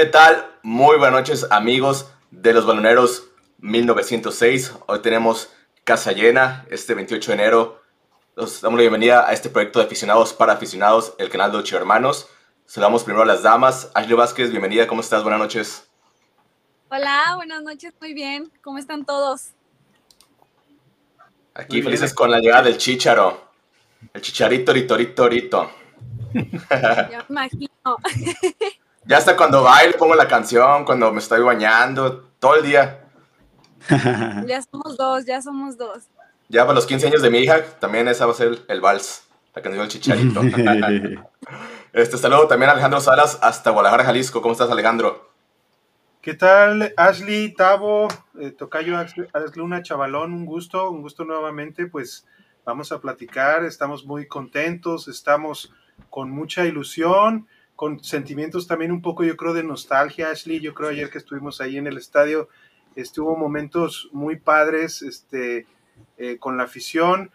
¿Qué tal? Muy buenas noches amigos de los baloneros 1906. Hoy tenemos casa llena este 28 de enero. Nos damos la bienvenida a este proyecto de aficionados para aficionados, el canal de Ocho Hermanos. Saludamos primero a las damas. Ashley Vázquez, bienvenida, ¿cómo estás? Buenas noches. Hola, buenas noches, muy bien. ¿Cómo están todos? Aquí felices con la llegada del chicharo. El chicharito, rito, rito, rito. Ya me imagino. Ya hasta cuando bailo pongo la canción, cuando me estoy bañando, todo el día. Ya somos dos, ya somos dos. Ya para los 15 años de mi hija, también esa va a ser el vals, la canción del chicharito. este saludo también a Alejandro Salas hasta Guadalajara, Jalisco. ¿Cómo estás, Alejandro? ¿Qué tal, Ashley, Tavo, eh, Tocayo, Alex Luna, Chavalón? Un gusto, un gusto nuevamente. Pues vamos a platicar, estamos muy contentos, estamos con mucha ilusión, con sentimientos también un poco, yo creo, de nostalgia, Ashley. Yo creo ayer que estuvimos ahí en el estadio, estuvo momentos muy padres este, eh, con la afición.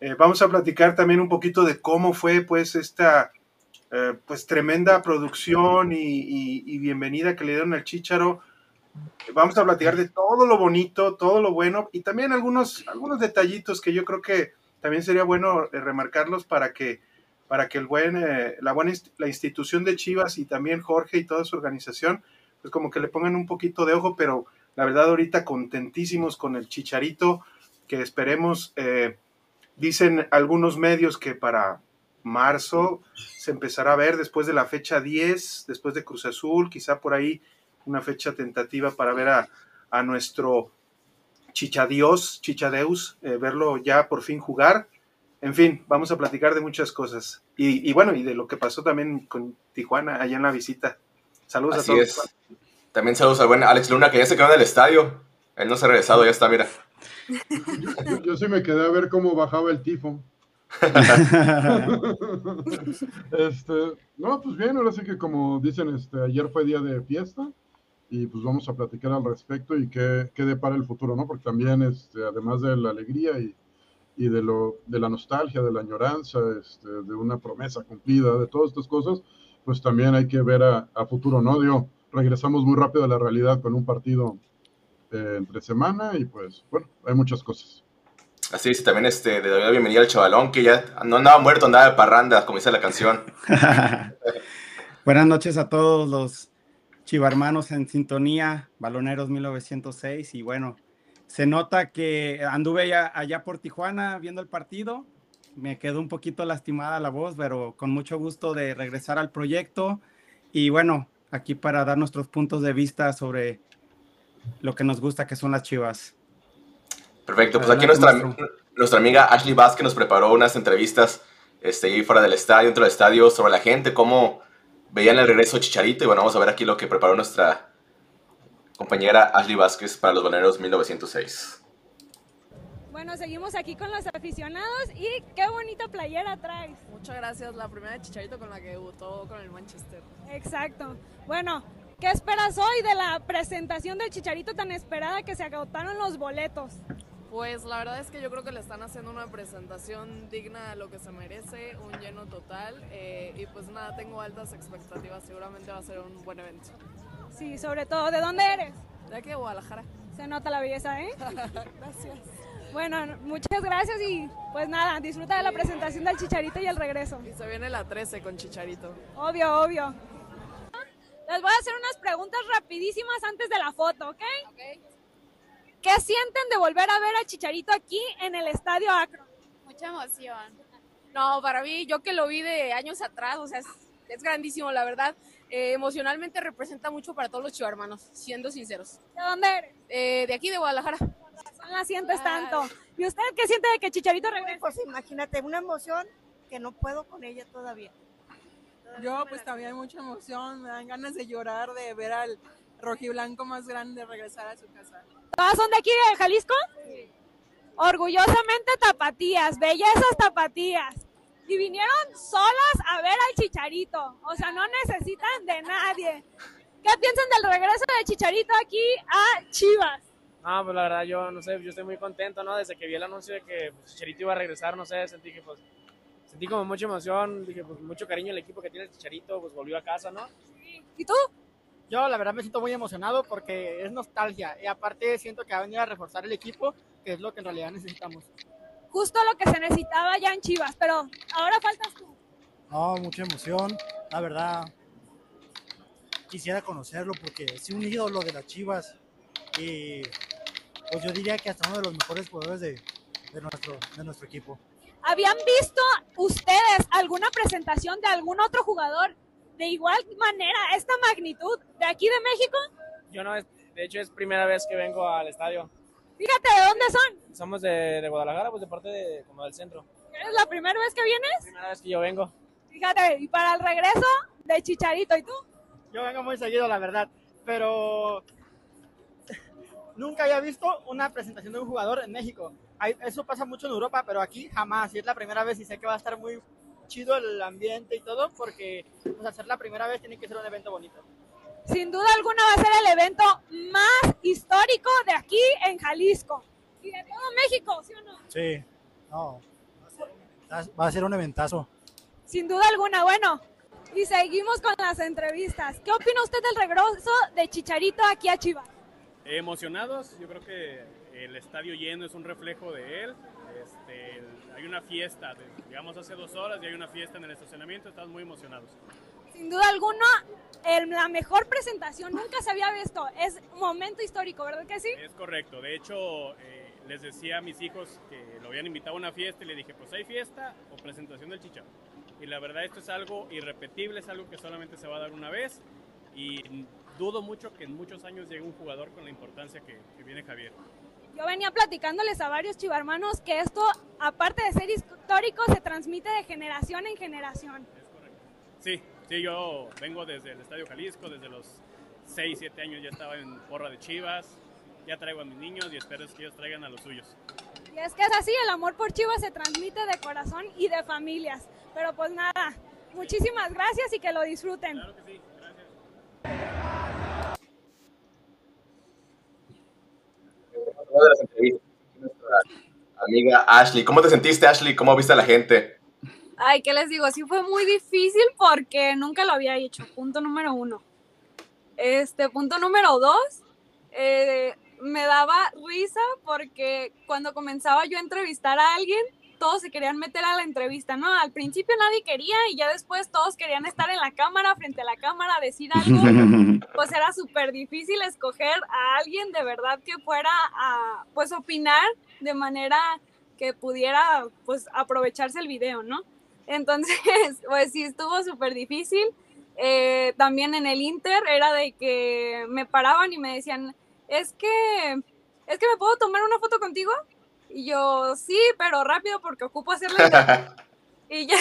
Eh, vamos a platicar también un poquito de cómo fue pues esta eh, pues tremenda producción y, y- y bienvenida que le dieron al Chícharo. Vamos a platicar de todo lo bonito, todo lo bueno y también algunos, algunos detallitos que yo creo que también sería bueno remarcarlos para que, para que el buen, eh, la buena la institución de Chivas y también Jorge y toda su organización, pues como que le pongan un poquito de ojo, pero la verdad ahorita contentísimos con el Chicharito, que esperemos, eh, dicen algunos medios que para marzo se empezará a ver después de la fecha 10, después de Cruz Azul, quizá por ahí una fecha tentativa para ver a, a nuestro Chichadios, Chichadeus, eh, verlo ya por fin jugar. En fin, vamos a platicar de muchas cosas. Y, y bueno, y de lo que pasó también con Tijuana allá en la visita. Saludos Así a todos. es. También saludos al buen Alex Luna, que ya se quedó en el estadio. Él no se ha regresado, ya está, mira. Yo, yo sí me quedé a ver cómo bajaba el tifo. este, no, pues bien, ahora sí que como dicen, este, ayer fue día de fiesta y pues vamos a platicar al respecto y qué, qué depara el futuro, ¿no? Porque también, este, además de la alegría y, y de, lo, de la nostalgia, de la añoranza, este, de una promesa cumplida, de todas estas cosas, pues también hay que ver a, a futuro, ¿no? Digo, regresamos muy rápido a la realidad con un partido eh, entre semana y pues, bueno, hay muchas cosas. Así es, y también este, de la bienvenida al chavalón, que ya no andaba muerto, andaba de parranda, como dice la canción. Buenas noches a todos los chivarmanos en sintonía, Baloneros 1906. Y bueno, se nota que anduve allá, allá por Tijuana viendo el partido. Me quedó un poquito lastimada la voz, pero con mucho gusto de regresar al proyecto. Y bueno, aquí para dar nuestros puntos de vista sobre lo que nos gusta, que son las chivas. Perfecto, pues aquí nuestra, nuestra amiga Ashley Vázquez nos preparó unas entrevistas este, ahí fuera del estadio, dentro del estadio, sobre la gente, cómo veían el regreso de Chicharito. Y bueno, vamos a ver aquí lo que preparó nuestra compañera Ashley Vázquez para los Baloneros 1906. Bueno, seguimos aquí con los aficionados y qué bonita playera traes. Muchas gracias, la primera de Chicharito con la que debutó con el Manchester. Exacto. Bueno, ¿qué esperas hoy de la presentación del Chicharito tan esperada que se agotaron los boletos? Pues la verdad es que yo creo que le están haciendo una presentación digna de lo que se merece, un lleno total eh, y pues nada, tengo altas expectativas, seguramente va a ser un buen evento. Sí, sobre todo, ¿de dónde eres? De aquí de Guadalajara. Se nota la belleza, ¿eh? Gracias. Bueno, muchas gracias y pues nada, disfruta de la presentación del Chicharito y el regreso. Y se viene la 13 con Chicharito. Obvio, obvio. Les voy a hacer unas preguntas rapidísimas antes de la foto, ¿ok? ¿Qué sienten de volver a ver a Chicharito aquí en el Estadio Akron? Mucha emoción. No, para mí, yo que lo vi de años atrás, o sea, es, es grandísimo, la verdad. Eh, emocionalmente representa mucho para todos los chivarmanos, siendo sinceros. ¿De dónde eres? Eh, de aquí de Guadalajara. La sientes tanto. ¿Y usted qué siente de que Chicharito regrese? Pues imagínate, una emoción que no puedo con ella todavía. Yo pues también mucha emoción, me dan ganas de llorar, de ver al rojiblanco más grande regresar a su casa. ¿Todas son de aquí de Jalisco? Orgullosamente tapatías, bellezas tapatías. Y vinieron solas a ver al Chicharito. O sea, no necesitan de nadie. ¿Qué piensan del regreso de Chicharito aquí a Chivas? Ah, pues la verdad yo no sé, yo estoy muy contento, ¿no? Desde que vi el anuncio de que pues, Chicharito iba a regresar, no sé, sentí que pues sentí como mucha emoción, dije pues mucho cariño el equipo que tiene el Chicharito, pues volvió a casa, ¿no? ¿Y tú? Yo la verdad me siento muy emocionado porque es nostalgia y aparte siento que va a venir a reforzar el equipo, que es lo que en realidad necesitamos. Justo lo que se necesitaba ya en Chivas, pero ahora faltas tú. No, mucha emoción, la verdad. Quisiera conocerlo porque es un ídolo de las Chivas y pues yo diría que hasta uno de los mejores jugadores de, de nuestro, de nuestro equipo. ¿Habían visto ustedes alguna presentación de algún otro jugador de igual manera, esta magnitud, de aquí de México? Yo no, es- de hecho es primera vez que vengo al estadio. Fíjate, ¿de dónde son? Somos de, de Guadalajara, pues de parte de, como del centro. ¿Es la primera vez que vienes? Primera vez que yo vengo. Fíjate, y para el regreso de Chicharito, ¿y tú? Yo vengo muy seguido, la verdad, pero nunca había visto una presentación de un jugador en México. Hay- Eso pasa mucho en Europa, pero aquí jamás. Y es la primera vez y sé que va a estar muy chido el ambiente y todo, porque pues, al ser la primera vez tiene que ser un evento bonito. Sin duda alguna va a ser el evento más histórico de aquí en Jalisco. Y de todo México, ¿sí o no? Sí, no, va a ser un eventazo. Sin duda alguna, bueno. Y seguimos con las entrevistas. ¿Qué opina usted del regreso de Chicharito aquí a Chivas? Emocionados, yo creo que el estadio lleno es un reflejo de él. Este, hay una fiesta, llegamos hace dos horas y hay una fiesta en el estacionamiento, estamos muy emocionados. Sin duda alguna, el- la mejor presentación nunca se había visto. Es un momento histórico, ¿verdad que sí? Es correcto, de hecho eh, les decía a mis hijos que lo habían invitado a una fiesta y le dije, pues hay fiesta o presentación del Chicha. Y la verdad esto es algo irrepetible, es algo que solamente se va a dar una vez y dudo mucho que en muchos años llegue un jugador con la importancia que, que viene Javier. Yo venía platicándoles a varios chivarmanos que esto, aparte de ser histórico, se transmite de generación en generación. Sí, sí, yo vengo desde el Estadio Jalisco, desde los 6, 7 años ya estaba en porra de Chivas, ya traigo a mis niños y espero que ellos traigan a los suyos. Y es que es así, el amor por Chivas se transmite de corazón y de familias. Pero pues nada, muchísimas gracias y que lo disfruten. Claro que sí, gracias. Una de las entrevistas, nuestra amiga Ashley. ¿Cómo te sentiste, Ashley? ¿Cómo viste a la gente? Ay, ¿qué les digo? Sí fue muy difícil porque nunca lo había hecho. Punto número uno. Este, punto número dos, eh, me daba risa porque cuando comenzaba yo a entrevistar a alguien, todos se querían meter a la entrevista, ¿no? Al principio nadie quería y ya después todos querían estar en la cámara, frente a la cámara, decir algo. Pues era súper difícil escoger a alguien de verdad que fuera a, pues, opinar de manera que pudiera, pues, aprovecharse el video, ¿no? Entonces, pues sí, estuvo súper difícil. Eh, también en el Inter era de que me paraban y me decían, es que, es que me puedo tomar una foto contigo. Y yo, sí, pero rápido porque ocupo hacerla. y ya,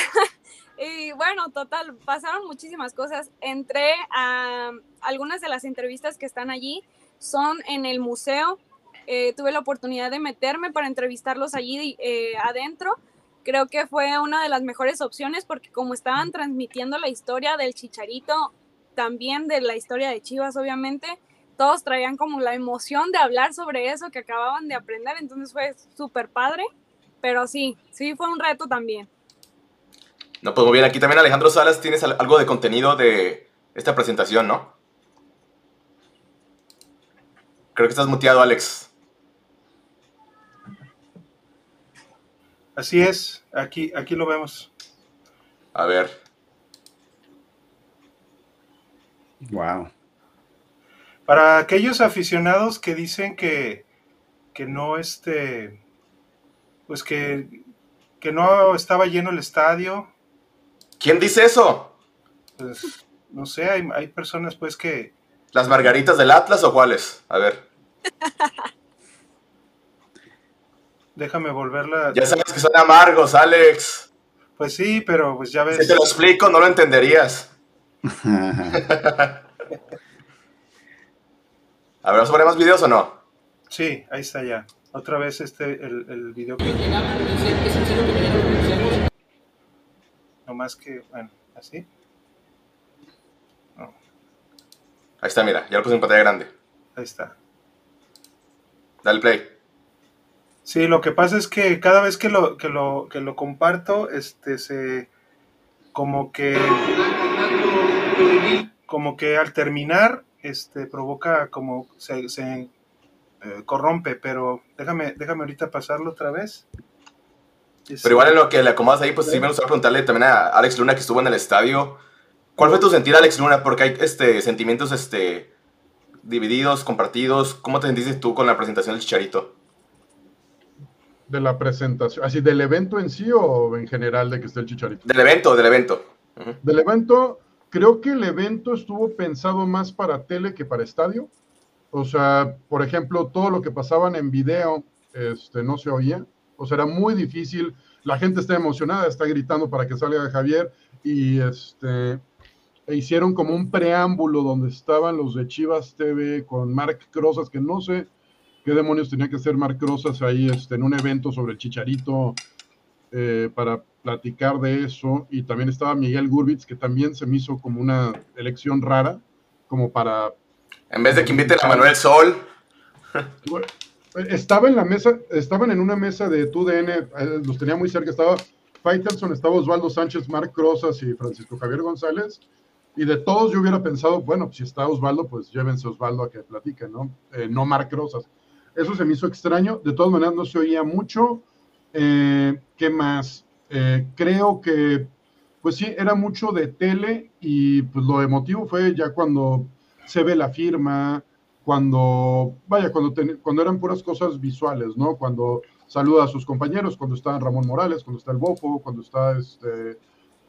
y bueno, total, pasaron muchísimas cosas. Entré a algunas de las entrevistas que están allí, son en el museo. Eh, tuve la oportunidad de meterme para entrevistarlos allí eh, adentro creo que fue una de las mejores opciones porque como estaban transmitiendo la historia del Chicharito, también de la historia de Chivas, obviamente, todos traían como la emoción de hablar sobre eso que acababan de aprender, entonces fue súper padre, pero sí, sí fue un reto también. No, pues muy bien. Aquí también Alejandro Salas, tienes al- algo de contenido de esta presentación, ¿no? Creo que estás muteado, Alex. Así es, aquí, aquí lo vemos. A ver. Wow. Para aquellos aficionados que dicen que, que no este, pues que, que no estaba lleno el estadio, ¿Quién dice eso? pues no sé, hay, hay personas pues que, ¿Las margaritas del Atlas o cuáles? A ver. déjame volverla. Ya sabes que son amargos, Alex. Pues sí, pero pues ya Si ves. te lo explico, no lo entenderías. A ver, ¿vamos a poner más videos o no? Sí, ahí está ya. Otra vez este, el, el video que... No más que, bueno, así. Ahí está, mira, ya lo puse en pantalla grande. Ahí está. Dale play. Sí, lo que pasa es que cada vez que lo, que lo, que lo comparto, este se como que como que al terminar este, provoca como se, se eh, corrompe, pero déjame, déjame ahorita pasarlo otra vez. Pero igual en lo que le acomodas ahí, pues sí me gustaría preguntarle también a Alex Luna que estuvo en el estadio. ¿Cuál fue tu sentir, Alex Luna? Porque hay este, sentimientos este, divididos, compartidos. ¿Cómo te sentiste tú con la presentación del Chicharito? De la presentación, así del evento en sí o en general de que esté el Chicharito. Del evento, del evento. Del evento, creo que el evento estuvo pensado más para tele que para estadio. O sea, por ejemplo, todo lo que pasaban en video este, no se oía. O sea, era muy difícil. La gente está emocionada, está gritando para que salga Javier y este e hicieron como un preámbulo donde estaban los de Chivas TV con Mark Crozas, que no sé qué demonios tenía que hacer Mark Crozas ahí este, en un evento sobre el Chicharito eh, para platicar de eso. Y también estaba Miguel Gurbitz, que también se me hizo como una elección rara, como para... En vez de que inviten a Manuel Sol. Estaba en la mesa, estaban en una mesa de TUDN, eh, los tenía muy cerca, estaba Faitelson, estaba Osvaldo Sánchez, Marc Crozas y Francisco Javier González. Y de todos yo hubiera pensado, bueno, si está Osvaldo, pues llévense a Osvaldo a que platique, ¿no? Eh, no Marc Rosas. Eso se me hizo extraño. De todas maneras, no se oía mucho. Eh, ¿Qué más? Eh, creo que, pues sí, era mucho de tele y pues lo emotivo fue ya cuando se ve la firma, cuando, vaya, cuando, cuando eran puras cosas visuales, ¿no? Cuando saluda a sus compañeros, cuando está Ramón Morales, cuando está el Bofo, cuando está este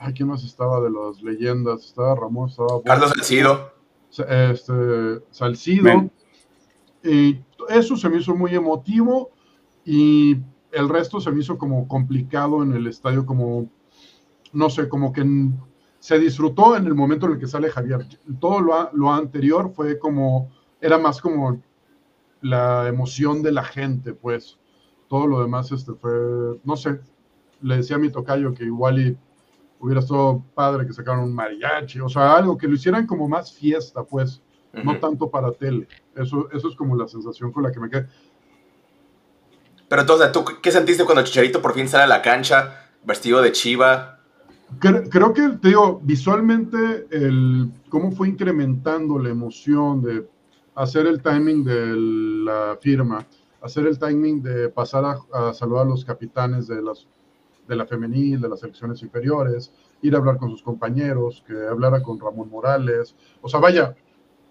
Ay, ¿quién más estaba de las leyendas? Estaba Ramón, estaba... Carlos Salcido. Este, Salcido. Y eso se me hizo muy emotivo y el resto se me hizo como complicado en el estadio, como, no sé, como que se disfrutó en el momento en el que sale Javier. Todo lo, lo anterior fue como, era más como la emoción de la gente, pues. Todo lo demás este fue, no sé, le decía a mi tocayo que igual hubiera estado padre que sacaran un mariachi, o sea, algo que lo hicieran como más fiesta, pues, no tanto para tele. Eso, eso es como la sensación con la que me quedé. Pero entonces, ¿tú qué sentiste cuando Chicharito por fin sale a la cancha vestido de chiva? Creo, que, te digo, visualmente, el, cómo fue incrementando la emoción de hacer el timing de la firma, hacer el timing de pasar a, a saludar a los capitanes de las de la femenil, de las selecciones inferiores, ir a hablar con sus compañeros, que hablara con Ramón Morales. O sea, vaya,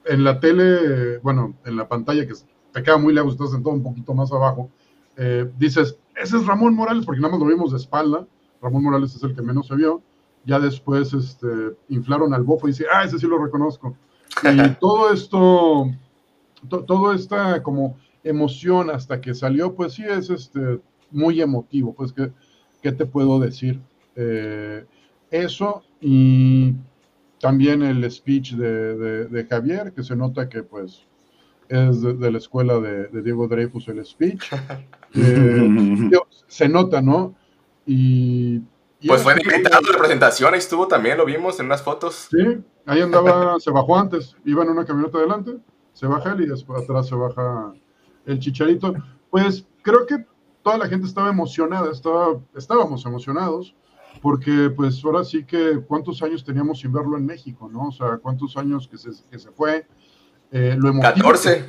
en la tele, bueno, en la pantalla que te queda muy lejos, estás sentado un poquito más abajo, eh, dices, ese es Ramón Morales, porque nada más lo vimos de espalda. Ramón Morales es el que menos se vio. Ya después este, inflaron al bofo y dice, ah, ese sí lo reconozco. Y todo esto, todo esta como emoción hasta que salió, pues sí es este, muy emotivo, pues que ¿qué te puedo decir? Eh, eso y también el speech de, Javier, que se nota que pues es de, la escuela de, Diego Dreyfus el speech. Eh, se nota, ¿no? Y, pues fue invitado de la presentación, ahí estuvo también, lo vimos en unas fotos. Sí, ahí andaba, se bajó antes, iba en una camioneta adelante, se baja él y después atrás se baja el chicharito. Pues creo que toda la gente estaba emocionada, estaba, estábamos emocionados, porque pues ahora sí que cuántos años teníamos sin verlo en México, ¿no? O sea, cuántos años que se, que se fue. Eh, lo emotivo, 14.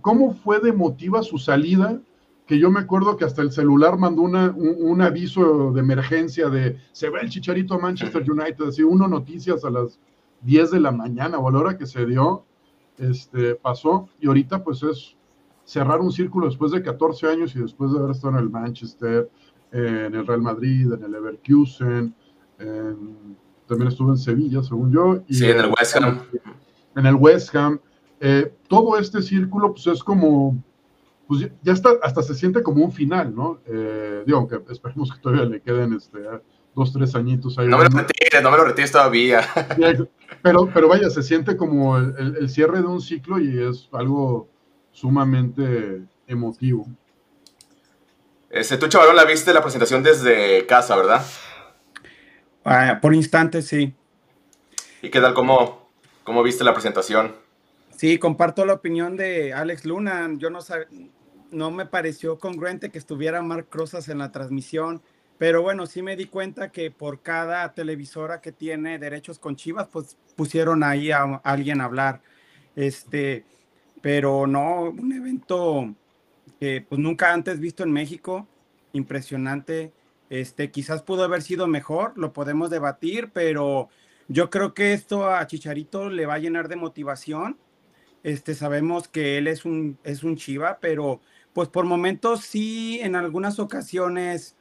¿Cómo fue de emotiva su salida? Que yo me acuerdo que hasta el celular mandó una, un, aviso de emergencia de se va el chicharito a Manchester United, así uno noticias a las 10 de la mañana o a la hora que se dio, este, pasó, y ahorita pues es cerrar un círculo después de 14 años y después de haber estado en el Manchester, en el Real Madrid, en el Leverkusen, también estuvo en Sevilla, según yo. Y sí, en el West Ham. En el West Ham. Eh, todo este círculo, pues es como, pues ya está, hasta se siente como un final, ¿no? Eh, digo, que esperemos que todavía le queden este, dos, tres añitos ahí. No me lo retires, no me lo retires todavía. Pero, pero vaya, se siente como el cierre de un ciclo y es algo sumamente emotivo. Este, tú, chavalón, la viste la presentación desde casa, ¿verdad? Ah, por instantes, sí. ¿Y qué tal? ¿Cómo, ¿Cómo viste la presentación? Sí, comparto la opinión de Alex Luna. Yo no no me pareció congruente que estuviera Marc Crozas en la transmisión, pero bueno, sí me di cuenta que por cada televisora que tiene derechos con Chivas, pues pusieron ahí a alguien a hablar. Este, pero no, un evento pues nunca antes visto en México, impresionante. Este, quizás pudo haber sido mejor, lo podemos debatir, pero yo creo que esto a Chicharito le va a llenar de motivación. Este, sabemos que él es un, es un chiva, pero pues por momentos sí, en algunas ocasiones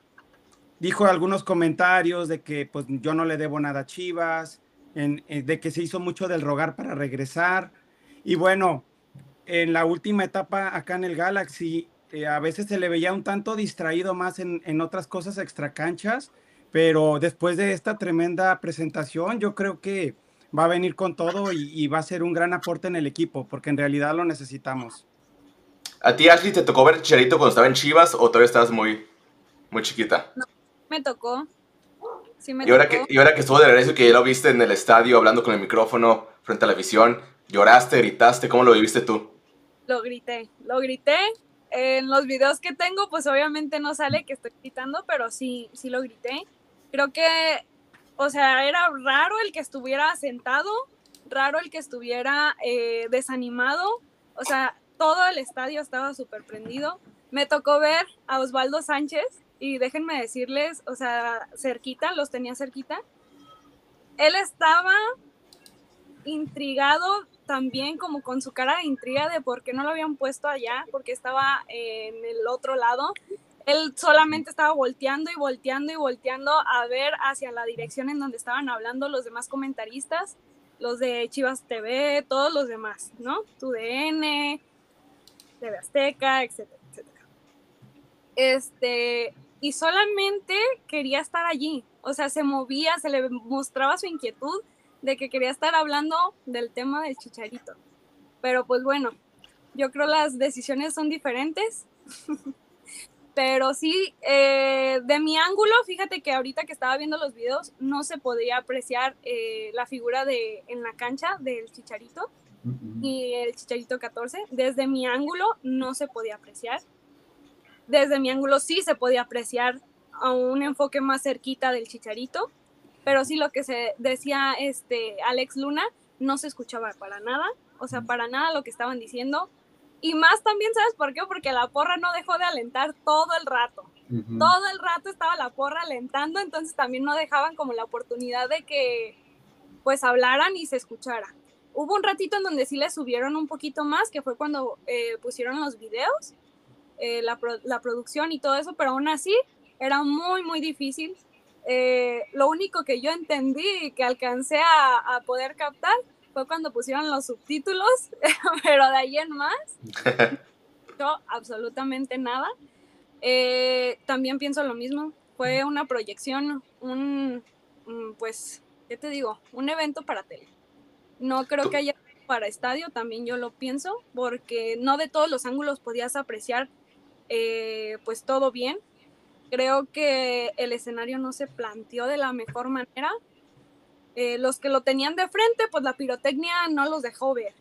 dijo algunos comentarios de que pues yo no le debo nada a Chivas, en, eh, de que se hizo mucho del rogar para regresar. Y bueno, en la última etapa acá en el Galaxy, eh, a veces se le veía un tanto distraído más en, en otras cosas extracanchas, pero después de esta tremenda presentación, yo creo que va a venir con todo y, y, va a ser un gran aporte en el equipo, porque en realidad lo necesitamos. ¿A ti, Ashley, te tocó ver Chicharito cuando estaba en Chivas o todavía estabas muy, muy chiquita? No, me tocó. Sí me y, ahora tocó. que, y ahora que estuvo de regreso y que ya lo viste en el estadio hablando con el micrófono frente a la visión, lloraste, gritaste, ¿cómo lo viviste tú? Lo grité, lo grité. En los videos que tengo, pues obviamente no sale que estoy gritando, pero sí, sí lo grité. Creo que, o sea, era raro el que estuviera sentado, raro el que estuviera eh, desanimado. O sea, todo el estadio estaba súper prendido. Me tocó ver a Osvaldo Sánchez y déjenme decirles, o sea, cerquita, los tenía cerquita. Él estaba intrigado también como con su cara de intriga de por qué no lo habían puesto allá, porque estaba en el otro lado. Él solamente estaba volteando y volteando y volteando a ver hacia la dirección en donde estaban hablando los demás comentaristas, los de Chivas TV, todos los demás, ¿no? TUDN, TV Azteca, etcétera, etcétera. Este, y solamente quería estar allí, o sea, se movía, se le mostraba su inquietud de que quería estar hablando del tema del chicharito. Pero pues bueno, yo creo las decisiones son diferentes. Pero sí, eh, de mi ángulo, fíjate que ahorita que estaba viendo los videos, no se podía apreciar eh, la figura de en la cancha del chicharito uh -huh. y el chicharito 14. Desde mi ángulo no se podía apreciar. Desde mi ángulo sí se podía apreciar a un enfoque más cerquita del chicharito pero sí lo que se decía este Alex Luna no se escuchaba para nada, o sea, para nada lo que estaban diciendo. Y más también, ¿sabes por qué? Porque la porra no dejó de alentar todo el rato. Uh -huh. Todo el rato estaba la porra alentando, entonces también no dejaban como la oportunidad de que pues hablaran y se escuchara. Hubo un ratito en donde sí le subieron un poquito más, que fue cuando eh, pusieron los videos, eh, la, pro la producción y todo eso, pero aún así era muy, muy difícil eh, lo único que yo entendí y que alcancé a, a, poder captar fue cuando pusieron los subtítulos, pero de ahí en más, yo absolutamente nada. Eh, también pienso lo mismo, fue una proyección, un, pues, ¿qué te digo? Un evento para tele. No creo que haya para estadio, también yo lo pienso, porque no de todos los ángulos podías apreciar eh, pues todo bien, creo que el escenario no se planteó de la mejor manera. Eh, los que lo tenían de frente, pues la pirotecnia no los dejó ver.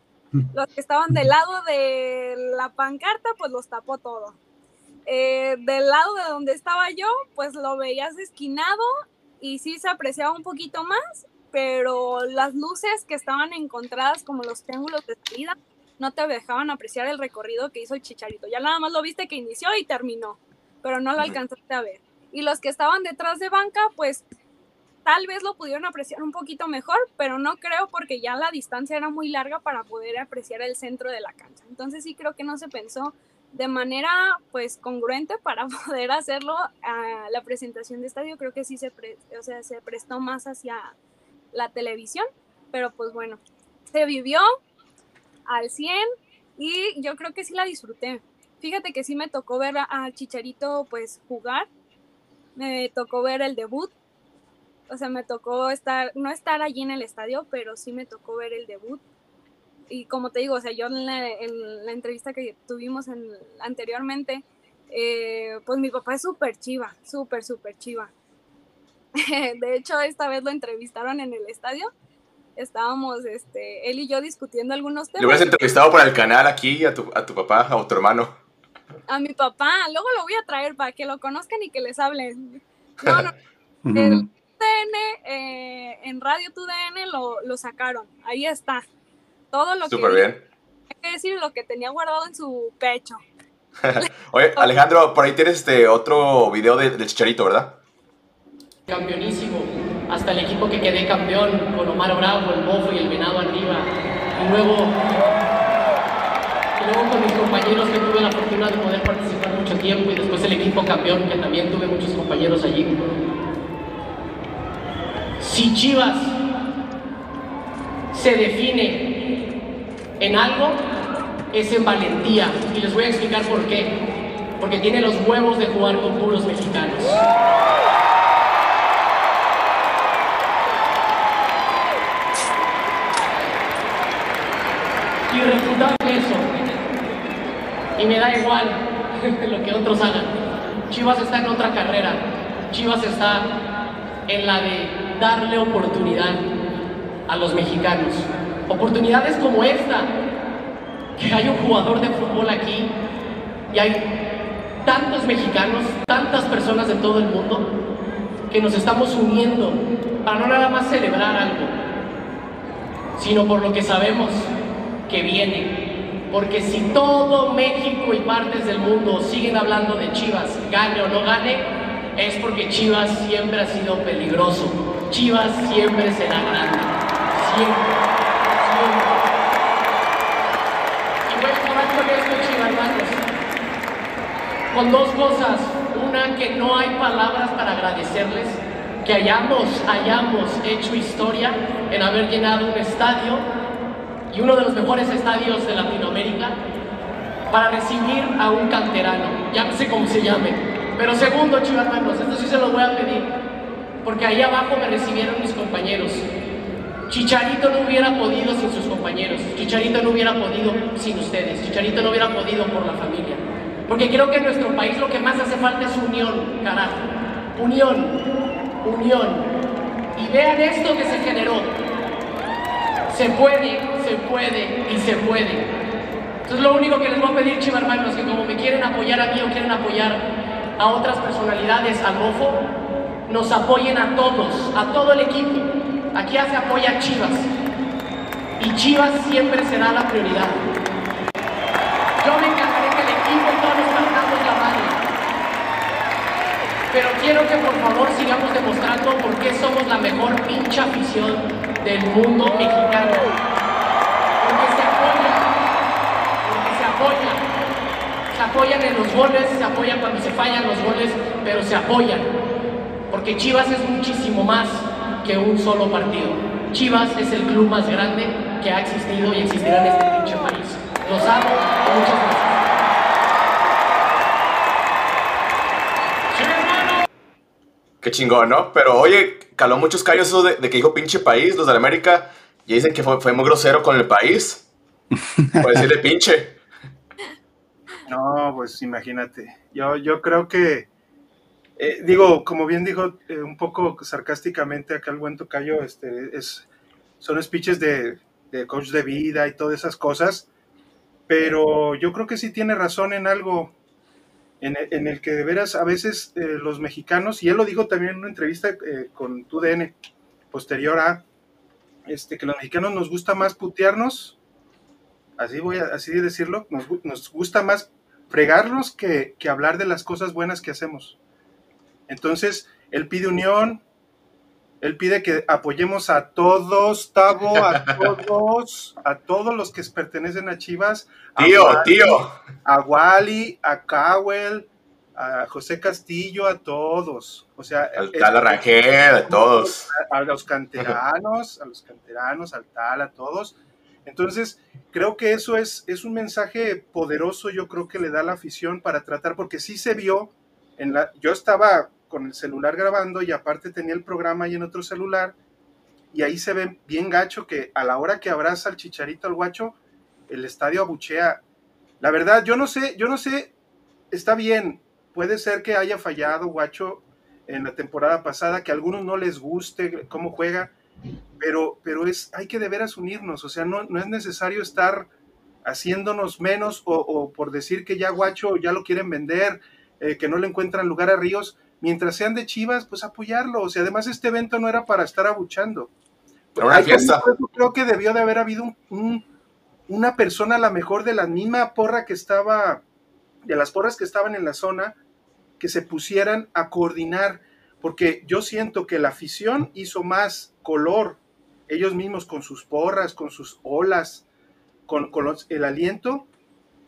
Los que estaban del lado de la pancarta, pues los tapó todo. Eh, del lado de donde estaba yo, pues lo veías esquinado y sí se apreciaba un poquito más, pero las luces que estaban encontradas como los triángulos de salida no te dejaban apreciar el recorrido que hizo el chicharito. Ya nada más lo viste que inició y terminó pero no lo alcanzaste a ver. Y los que estaban detrás de banca, pues tal vez lo pudieron apreciar un poquito mejor, pero no creo porque ya la distancia era muy larga para poder apreciar el centro de la cancha. Entonces sí creo que no se pensó de manera pues congruente para poder hacerlo a la presentación de estadio. Creo que sí se, pre o sea, se prestó más hacia la televisión, pero pues bueno, se vivió al 100 y yo creo que sí la disfruté fíjate que sí me tocó ver a Chicharito pues jugar, me tocó ver el debut, o sea, me tocó estar, no estar allí en el estadio, pero sí me tocó ver el debut. Y como te digo, o sea, yo en la, en la entrevista que tuvimos en, anteriormente, eh, pues mi papá es súper chiva, súper, súper chiva. De hecho, esta vez lo entrevistaron en el estadio. Estábamos, este, él y yo discutiendo algunos temas. ¿Le hubieras entrevistado para el canal aquí a tu, a tu papá, a tu hermano? A mi papá, luego lo voy a traer para que lo conozcan y que les hablen. No, no. El TUDN, eh, en Radio TUDN lo, lo sacaron, ahí está. todo lo Súper que bien. hay que decir lo que tenía guardado en su pecho. Oye, Alejandro, por ahí tienes este otro video de- del Chicharito, ¿verdad? campeonísimo, hasta el equipo que quedé campeón con Omar Bravo, el Bofo y el Venado arriba. Y luego, luego con mis compañeros que tuve la fortuna de poder participar mucho tiempo y después el equipo campeón que también tuve muchos compañeros allí. Si Chivas se define en algo, es en valentía. Y les voy a explicar por qué. Porque tiene los huevos de jugar con puros mexicanos. irrefutable eso. Y me da igual lo que otros hagan. Chivas está en otra carrera. Chivas está en la de darle oportunidad a los mexicanos. Oportunidades como esta, que hay un jugador de fútbol aquí y hay tantos mexicanos, tantas personas de todo el mundo que nos estamos uniendo para no nada más celebrar algo, sino por lo que sabemos que viene. Porque si todo México y partes del mundo siguen hablando de Chivas, gane o no gane, es porque Chivas siempre ha sido peligroso. Chivas siempre será grande. Siempre. Siempre. Con dos cosas. Una, que no hay palabras para agradecerles que hayamos, hayamos hecho historia en haber llenado un estadio y uno de los mejores estadios de Latinoamérica para recibir a un canterano, llámese como se llame. Pero segundo, chivas hermanos, esto sí se lo voy a pedir, porque ahí abajo me recibieron mis compañeros. Chicharito no hubiera podido sin sus compañeros, Chicharito no hubiera podido sin ustedes, Chicharito no hubiera podido por la familia. Porque creo que en nuestro país lo que más hace falta es unión, carajo. Unión, unión. Y vean esto que se generó. Se puede, se puede y se puede. Entonces lo único que les voy a pedir, chiva hermanos, que como me quieren apoyar a mí o quieren apoyar a otras personalidades, al Rofo, nos apoyen a todos, a todo el equipo. Aquí ya se apoya Chivas. Y Chivas siempre será la prioridad. Yo me encargaré que el equipo y todos nos la madre. Pero quiero que por favor sigamos demostrando por qué somos la mejor pinche afición del mundo mexicano. Porque se apoyan, porque se apoyan. Se apoyan en los goles, se apoyan cuando se fallan los goles, pero se apoyan. Porque Chivas es muchísimo más que un solo partido. Chivas es el club más grande que ha existido y existirá en este pinche país. Los amo, muchas gracias. Qué chingón, ¿no? Pero oye, caló muchos callos eso de, que dijo pinche país, los de América, y dicen que fue, fue muy grosero con el país. Por decirle pinche. No, pues imagínate. Yo, yo creo que, eh, digo, como bien dijo eh, un poco sarcásticamente acá el buen tocayo, este, es, son speeches de, de coach de vida y todas esas cosas, pero yo creo que sí tiene razón en algo en, el- que de veras a veces eh, los mexicanos, y él lo dijo también en una entrevista eh, con TUDN posterior a, este, que los mexicanos nos gusta más putearnos así voy a así decirlo, nos, nos gusta más fregarnos que, que hablar de las cosas buenas que hacemos. Entonces, él pide unión, él pide que apoyemos a todos, Tavo, a todos, a todos los que pertenecen a Chivas. a Tío, Wally, tío. A Wally, a Cowell, a José Castillo, a todos. O sea, Al tal Arrangel, a todos. a, a los canteranos, a los canteranos, al tal, a todos. Entonces, creo que eso es, es un mensaje poderoso, yo creo que le da la afición para tratar, porque sí se vio, en la, yo estaba con el celular grabando y aparte tenía el programa ahí en otro celular, y ahí se ve bien gacho que a la hora que abraza al chicharito al guacho, el estadio abuchea. La verdad, yo no sé, yo no sé, está bien, puede ser que haya fallado guacho en la temporada pasada, que a algunos no les guste cómo juega, pero, pero es, hay que de veras unirnos, o sea, no, no es necesario estar haciéndonos menos o, por decir que ya Guacho ya lo quieren vender, eh, que no le encuentran lugar a Ríos, mientras sean de Chivas, pues apoyarlo, o sea, además este evento no era para estar abuchando. Como- fiesta. creo que debió de haber habido un, un- una persona a la mejor de la misma porra que estaba, de las porras que estaban en la zona, que se pusieran a coordinar, porque yo siento que la afición hizo más color, ellos mismos con sus porras, con sus olas, con, el aliento,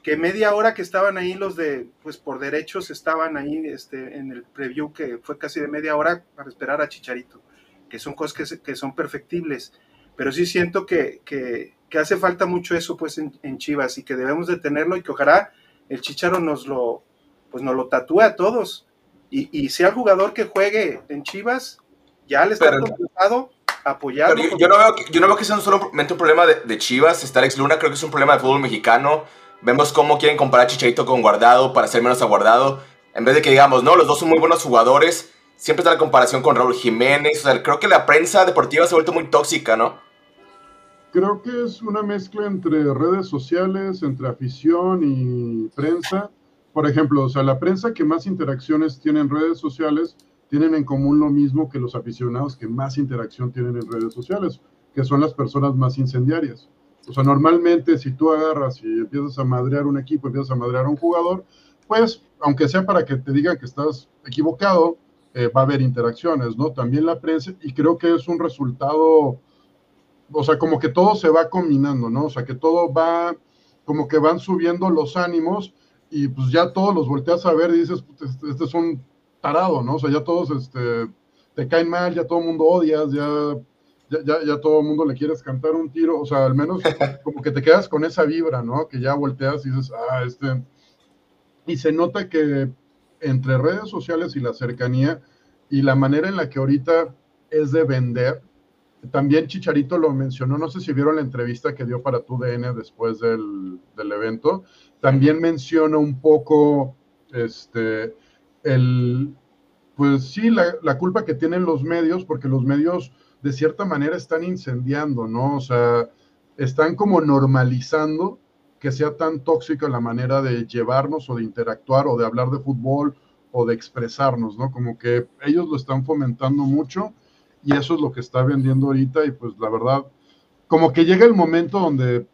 que media hora que estaban ahí los de, pues por derechos estaban ahí este, en el preview que fue casi de media hora para esperar a Chicharito, que son cosas que, que son perfectibles, pero sí siento que, que, hace falta mucho eso pues en, Chivas y que debemos de tenerlo y que ojalá el Chicharo nos lo, pues nos lo tatúe a todos y, y sea el jugador que juegue en Chivas, ya le está contratado apoyarlo. Yo, no veo que, yo no veo que sea solamente un problema de, de, Chivas, está Alex Luna, creo que es un problema de fútbol mexicano. Vemos cómo quieren comparar a Chicharito con Guardado para ser menos aguardado. En vez de que digamos, no, los dos son muy buenos jugadores, siempre está la comparación con Raúl Jiménez. O sea, creo que la prensa deportiva se ha vuelto muy tóxica, ¿no? Creo que es una mezcla entre redes sociales, entre afición y prensa. Por ejemplo, o sea, la prensa que más interacciones tiene en redes sociales tienen en común lo mismo que los aficionados que más interacción tienen en redes sociales, que son las personas más incendiarias. O sea, normalmente si tú agarras y empiezas a madrear un equipo, empiezas a madrear a un jugador, pues, aunque sea para que te digan que estás equivocado, eh, va a haber interacciones, ¿no? También la prensa, y creo que es un resultado, o sea, como que todo se va combinando, ¿no? O sea, que todo va, como que van subiendo los ánimos y pues ya todos los volteas a ver y dices, este, este es un tarado, ¿no? O sea, ya todos este, te caen mal, ya todo el mundo odias, ya, ya, ya, todo el mundo le quieres cantar un tiro, o sea, al menos como que te quedas con esa vibra, ¿no? Que ya volteas y dices, ah, este... Y se nota que entre redes sociales y la cercanía y la manera en la que ahorita es de vender, también Chicharito lo mencionó, no sé si vieron la entrevista que dio para TUDN después del, del evento, también menciona un poco este, el, pues sí, la, culpa que tienen los medios, porque los medios de cierta manera están incendiando, ¿no? O sea, están como normalizando que sea tan tóxica la manera de llevarnos o de interactuar o de hablar de fútbol o de expresarnos, ¿no? Como que ellos lo están fomentando mucho y eso es lo que está vendiendo ahorita y pues la verdad, como que llega el momento donde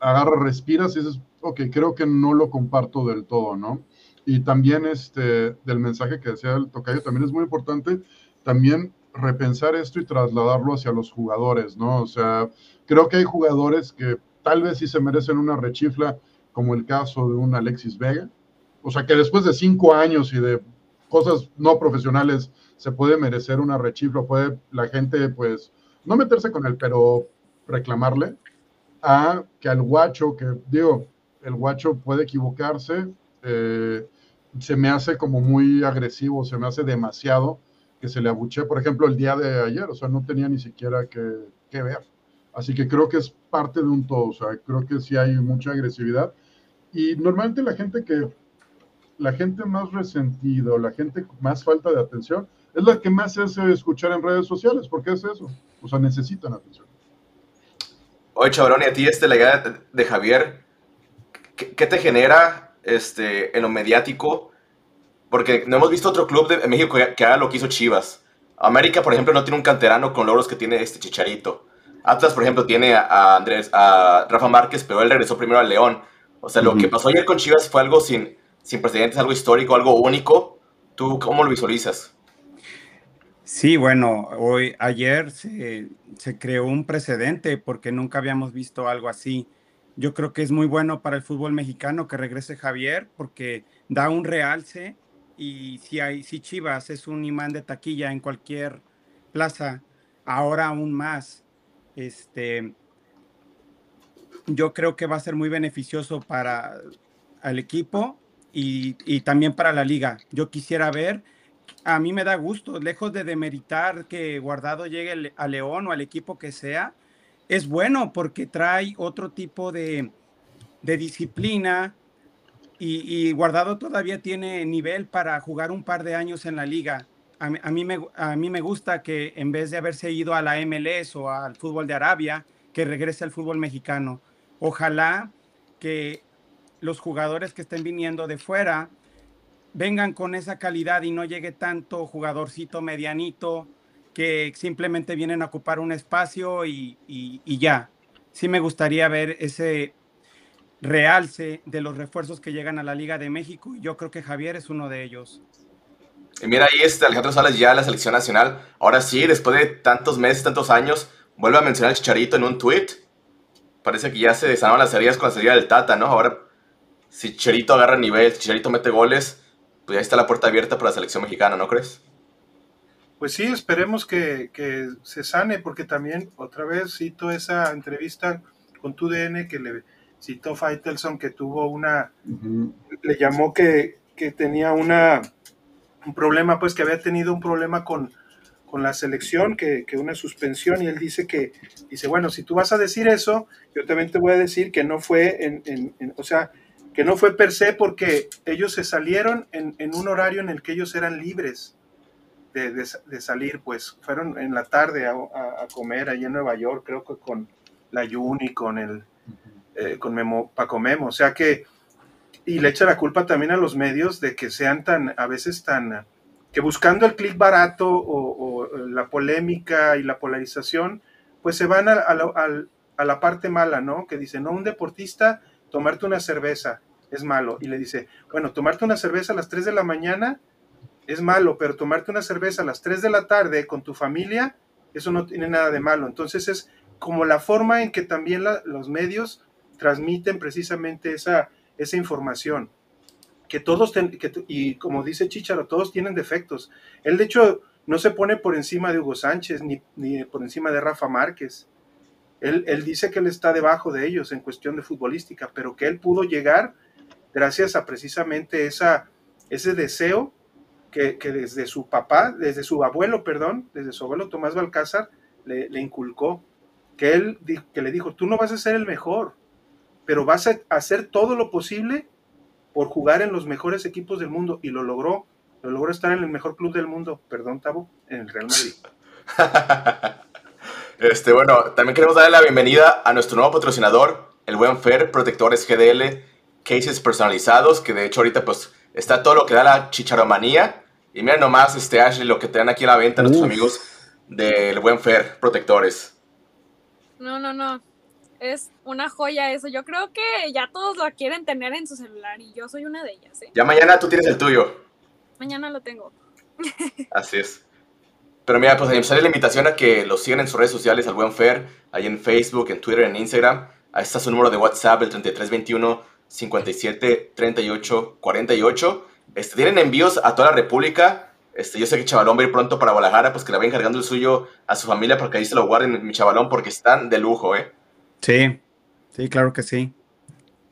agarra, respiras y dices, ok, creo que no lo comparto del todo, ¿no? Y también este, del mensaje que decía el tocayo, también es muy importante también repensar esto y trasladarlo hacia los jugadores, ¿no? O sea, creo que hay jugadores que tal vez sí se merecen una rechifla, como el caso de un Alexis Vega. O sea, que después de cinco años y de cosas no profesionales se puede merecer una rechifla, puede la gente, pues, no meterse con él, pero reclamarle a que al guacho, que digo, el guacho puede equivocarse, eh, se me hace como muy agresivo, se me hace demasiado que se le abuche, por ejemplo, el día de ayer, o sea, no tenía ni siquiera que, ver. Así que creo que es parte de un todo, o sea, creo que sí hay mucha agresividad. Y normalmente la gente que, la gente más resentida la gente más falta de atención es la que más hace escuchar en redes sociales, porque es eso, o sea, necesitan atención. Oye, Chabrón, y a ti este legado de Javier, ¿qué, te genera este, en lo mediático, porque no hemos visto otro club de México que, haga lo que hizo Chivas. América, por ejemplo, no tiene un canterano con logros que tiene este Chicharito. Atlas, por ejemplo, tiene a, Andrés, a Rafa Márquez, pero él regresó primero al León. O sea, lo que pasó ayer con Chivas fue algo sin, sin precedentes, algo histórico, algo único. ¿Tú cómo lo visualizas? Sí, bueno, hoy, ayer se, se creó un precedente porque nunca habíamos visto algo así. Yo creo que es muy bueno para el fútbol mexicano que regrese Javier porque da un realce y si, hay, si Chivas es un imán de taquilla en cualquier plaza, ahora aún más, este, yo creo que va a ser muy beneficioso para el equipo y, y también para la liga. Yo quisiera ver, a mí me da gusto, lejos de demeritar que Guardado llegue a León o al equipo que sea, es bueno porque trae otro tipo de, disciplina y, Guardado todavía tiene nivel para jugar un par de años en la liga. A, mí me, a mí me gusta que en vez de haberse ido a la MLS o al fútbol de Arabia, que regrese al fútbol mexicano. Ojalá que los jugadores que estén viniendo de fuera vengan con esa calidad y no llegue tanto jugadorcito medianito que simplemente vienen a ocupar un espacio y, ya. Sí me gustaría ver ese, realce de los refuerzos que llegan a la Liga de México. Yo creo que Javier es uno de ellos. Y mira, ahí está Alejandro Salas ya la selección nacional. Ahora sí, después de tantos meses, tantos años, vuelve a mencionar al Chicharito en un tweet. Parece que ya se desanaron las heridas con la salida del Tata, ¿no? Ahora, si Chicharito agarra nivel, si Chicharito mete goles, pues ya está la puerta abierta para la selección mexicana, ¿no crees? Pues sí, esperemos que, que se sane, porque también otra vez cito esa entrevista con tu DN que le citó Faitelson que tuvo una, le llamó que, que tenía una, un problema, pues que había tenido un problema con, con la selección, que, que, una suspensión, y él dice que, dice, bueno, si tú vas a decir eso, yo también te voy a decir que no fue, en, en, o sea, que no fue per se porque ellos se salieron en, en un horario en el que ellos eran libres de, de, de salir, pues fueron en la tarde a, a, a, comer allí en Nueva York, creo que con la Juni, con el, eh, con Memo, Paco Memo, o sea que, y le echa la culpa también a los medios de que sean tan, a veces tan, que buscando el clic barato o, o, la polémica y la polarización, pues se van a, la, parte mala, ¿no? Que dice, no, un deportista, tomarte una cerveza es malo. Y le dice, bueno, tomarte una cerveza a las 3 de la mañana es malo, pero tomarte una cerveza a las 3 de la tarde con tu familia, eso no tiene nada de malo. Entonces es como la forma en que también los medios transmiten precisamente esa, esa información. Que todos, ten, y como dice Chicharo, todos tienen defectos. Él, de hecho, no se pone por encima de Hugo Sánchez ni, ni por encima de Rafa Márquez. Él, él, dice que él está debajo de ellos en cuestión de futbolística, pero que él pudo llegar gracias a precisamente esa, ese deseo que, que, desde su papá, desde su abuelo, perdón, desde su abuelo Tomás Balcázar, le, le inculcó. Que él que le dijo, tú no vas a ser el mejor, pero vas a hacer todo lo posible por jugar en los mejores equipos del mundo y lo logró, lo logró estar en el mejor club del mundo, perdón Tabo, en el Real Madrid. este, bueno, también queremos darle la bienvenida a nuestro nuevo patrocinador, el Buen Fer Protectores GDL, cases personalizados, que de hecho ahorita pues está todo lo que da la chicharomanía. Y mira nomás, este Ashley, lo que te dan aquí a la venta Uf. nuestros amigos del Buen Fer Protectores. No, no, no es una joya eso. Yo creo que ya todos lo quieren tener en su celular y yo soy una de ellas. ¿eh? Ya mañana tú tienes el tuyo. Mañana lo tengo. Así es. Pero mira, pues sale la invitación a que lo sigan en sus redes sociales al Buen Fer, ahí en Facebook, en Twitter, en Instagram. Ahí está su número de WhatsApp, el 3321 57 38 48. Este, tienen envíos a toda la República. Este, yo sé que Chavalón va a ir pronto para Guadalajara, pues que le vayan cargando el suyo a su familia porque ahí se lo guarden mi Chavalón porque están de lujo, ¿eh? Sí, sí, claro que sí.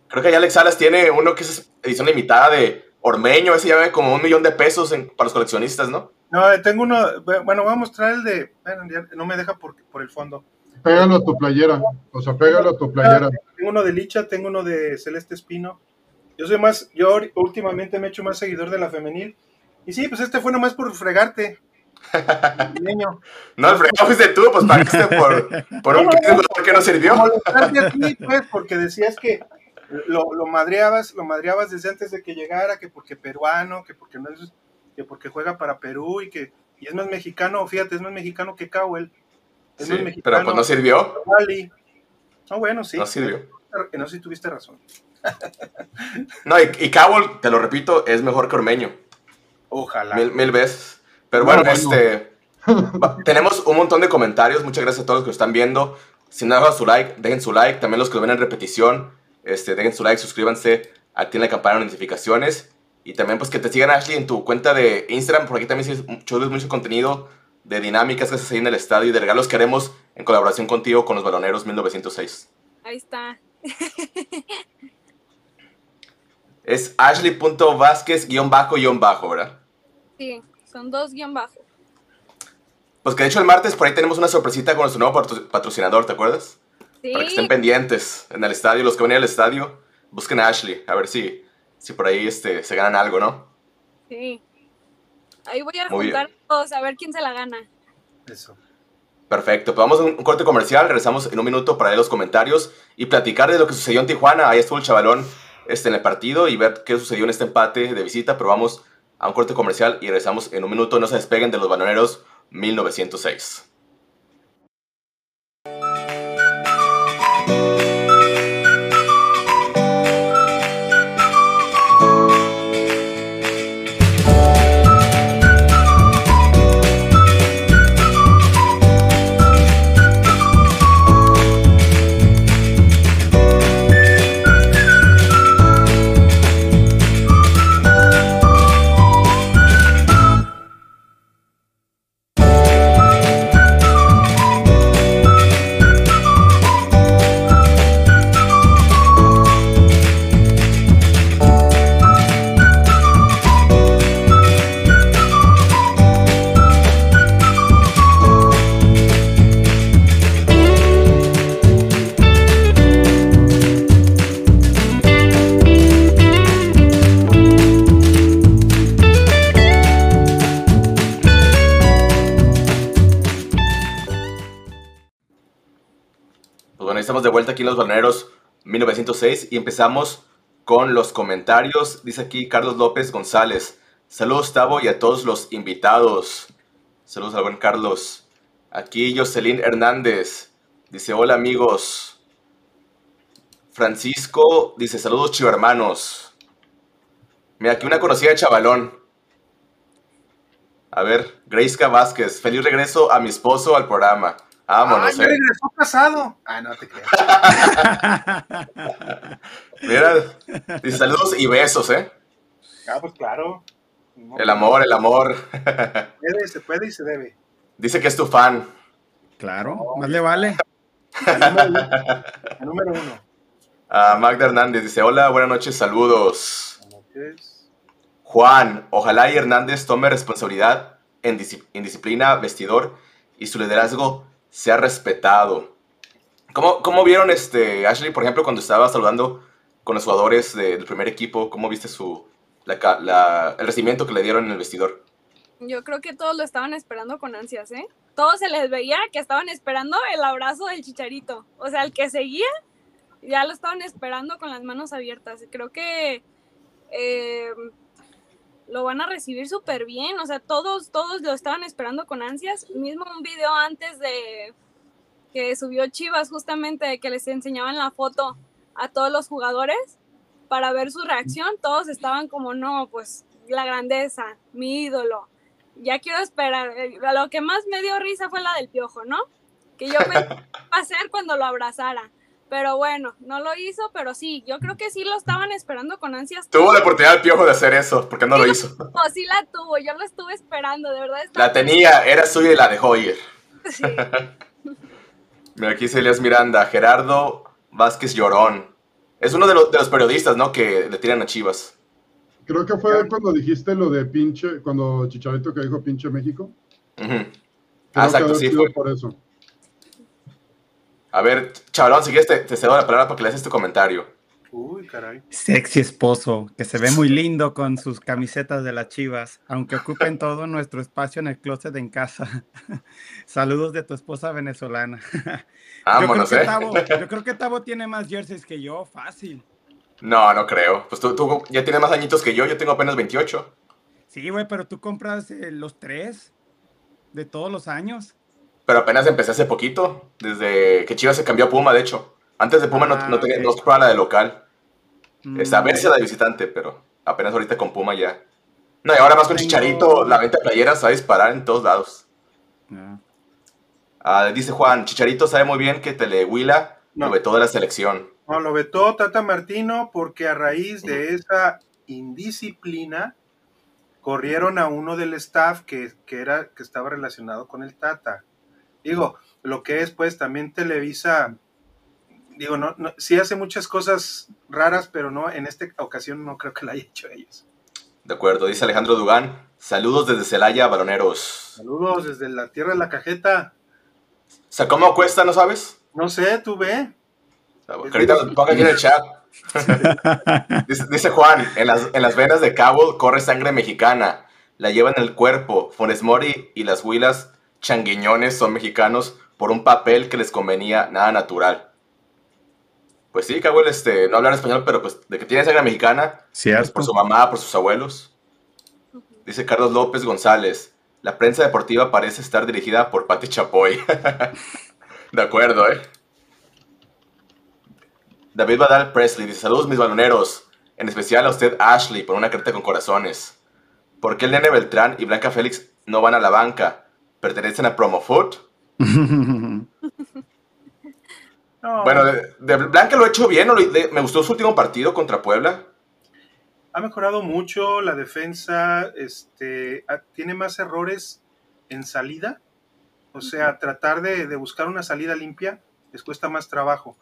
Creo que ya Alex Salas tiene uno que es edición limitada de Ormeño, ese ya ve como un millón de pesos en, para los coleccionistas, ¿no? No, tengo uno, bueno, voy a mostrar el de, bueno, no me deja por, por el fondo. Pégalo a tu playera, o sea, pégalo a tu playera. Tengo uno de Licha, tengo uno de Celeste Espino. Yo soy más, yo últimamente me he hecho más seguidor de la femenil. Y sí, pues este fue nomás por fregarte. No, el fregado fuiste tú, pues pagaste por, por un que no sirvió. A ti, pues, porque decías que lo, lo, madreabas, lo madreabas desde antes de que llegara, que porque peruano, que porque no es, que porque juega para Perú y que y es más mexicano, fíjate, es más mexicano que Cowell. Es sí, más mexicano, pero pues no sirvió. No, bueno, sí. No sirvió. No, si tuviste razón. no, y, y Cowell, te lo repito, es mejor que Ormeño. Ojalá. Mil, mil veces. Pero bueno, bueno. este. tenemos un montón de comentarios. Muchas gracias a todos los que lo están viendo. Si no dejado su like, dejen su like. También los que lo ven en repetición, este, dejen su like, suscríbanse, activen la campana de notificaciones. Y también, pues, que te sigan, Ashley, en tu cuenta de Instagram. Por aquí también tienes mucho, mucho contenido de dinámicas que haces ahí en el estadio y de regalos que haremos en colaboración contigo con los baloneros 1906. Ahí está. es ashley.vázquez-bajo-bajo, ¿verdad? Sí, son dos guion bajo. Pues que de hecho el martes por ahí tenemos una sorpresita con nuestro nuevo patrocinador, ¿te acuerdas? Sí. Para que estén pendientes en el estadio, los que van al estadio, busquen a Ashley, a ver si, si por ahí este, se ganan algo, ¿no? Sí. Ahí voy a juntar todos a ver quién se la gana. Eso. Perfecto, pues vamos a un corte comercial, regresamos en un minuto para leer los comentarios y platicar de lo que sucedió en Tijuana. Ahí estuvo el chavalón este, en el partido y ver qué sucedió en este empate de visita, pero vamos a un corte comercial y regresamos en un minuto. No se despeguen de los baloneros 1906. De vuelta aquí en Los Baloneros 1906 y empezamos con los comentarios. Dice aquí Carlos López González. Saludos, Tavo, y a todos los invitados. Saludos al buen Carlos. Aquí Jocelyn Hernández. Dice, hola amigos. Francisco dice, saludos chivermanos. Mira, aquí una conocida de chavalón. A ver, Grace Vázquez. Feliz regreso a mi esposo al programa. Vámonos. Ah, ya eh. regresó casado. Ah, no te creas. Mira, dice saludos y besos, ¿eh? Ah, pues claro. El amor, el amor. Puede, se puede y se debe. Dice que es tu fan. Claro, más le vale. El número uno. Ah, Magda Hernández dice, hola, buenas noches, saludos. Es- Juan, ojalá y Hernández tome responsabilidad en disciplina, vestidor y su liderazgo sea respetado. ¿Cómo, cómo vieron, este, Ashley, por ejemplo, cuando estaba saludando con los jugadores de- del primer equipo? ¿Cómo viste su, el recibimiento que le dieron en el vestidor? Yo creo que todos lo estaban esperando con ansias, ¿eh? Todos se les veía que estaban esperando el abrazo del chicharito. O sea, el que seguía, ya lo estaban esperando con las manos abiertas. Creo que eh, lo van a recibir súper bien. O sea, todos, todos lo estaban esperando con ansias. Mismo un video antes de que subió Chivas, justamente, de que les enseñaban la foto a todos los jugadores para ver su reacción. Todos estaban como, no, pues la grandeza, mi ídolo. Ya quiero esperar. Eh, Lo que más me dio risa fue la del piojo, ¿no? Que yo pensé que iba a hacer cuando lo abrazara. Pero bueno, no lo hizo, pero sí, yo creo que sí lo estaban esperando con ansias. Tuvo la oportunidad el piojo de hacer eso, ¿por qué no lo hizo? Oh, sí la tuvo, yo lo estuve esperando, de verdad. La tenía, era suya y la dejó ir. Sí. Mira, aquí dice Elias Miranda, Gerardo Vázquez Llorón. Es uno de los, de los periodistas, ¿no? Que le tiran a Chivas. Creo que fue cuando dijiste lo de pinche, cuando Chicharito que dijo pinche México. Creo Ah, exacto, que haber sí fue. por eso. A ver, chavalón, si quieres te, te cedo la palabra para que le hagas este comentario. Uy, caray. Sexy esposo, que se ve muy lindo con sus camisetas de las chivas, aunque ocupen todo nuestro espacio en el closet en casa. Saludos de tu esposa venezolana. Vámonos, yo, creo ¿eh? que Tavo, yo creo que Tavo tiene más jerseys que yo, fácil. No, no creo. Pues tú, tú ya tienes más añitos que yo, yo tengo apenas 28. Sí, güey, pero tú compras eh, los tres de todos los años. Pero apenas empecé hace poquito, desde que Chivas se cambió a Puma, de hecho. Antes de Puma no, Ah, no, tenía, ok. no la de local. Mm, Esta vez la de visitante, pero apenas ahorita con Puma ya. No, y ahora más con Tengo- Chicharito, la venta de playeras va a disparar en todos lados. Ah. Ah, dice Juan, Chicharito sabe muy bien que Telehuila No. lo vetó de la selección. No, lo vetó Tata Martino porque a raíz de esa indisciplina corrieron a uno del staff que, que era, que estaba relacionado con el Tata. Digo, lo que es pues también Televisa, digo, no, no, sí hace muchas cosas raras, pero no, en esta ocasión no creo que la haya hecho ellos. De acuerdo, dice Alejandro Dugán. Saludos desde Celaya, baloneros. Saludos desde la tierra de la cajeta. O sea, ¿cómo cuesta, no sabes? No sé, tú ve. Que ahorita lo ponga aquí en el chat. dice, dice Juan, en las, en las venas de Cabo corre sangre mexicana. La llevan en el cuerpo. Funes Mori y las huilas changuiñones son mexicanos por un papel que les convenía nada natural. Pues sí, Cabo, este, no hablar español, pero pues de que tiene sangre mexicana, pues por su mamá, por sus abuelos. Dice Carlos López González. La prensa deportiva parece estar dirigida por Pati Chapoy. de acuerdo, ¿eh? David Badal Presley dice: Saludos, mis baloneros. En especial a usted, Ashley, por una carta con corazones. ¿Por qué el nene Beltrán y Blanca Félix no van a la banca? ¿Pertenecen a Promofoot? No, Bueno, de, de Blanca lo ha hecho bien. Le- me gustó su último partido contra Puebla. ha mejorado mucho la defensa, este, tiene más errores en salida, o sea, tratar de, de buscar una salida limpia les cuesta más trabajo.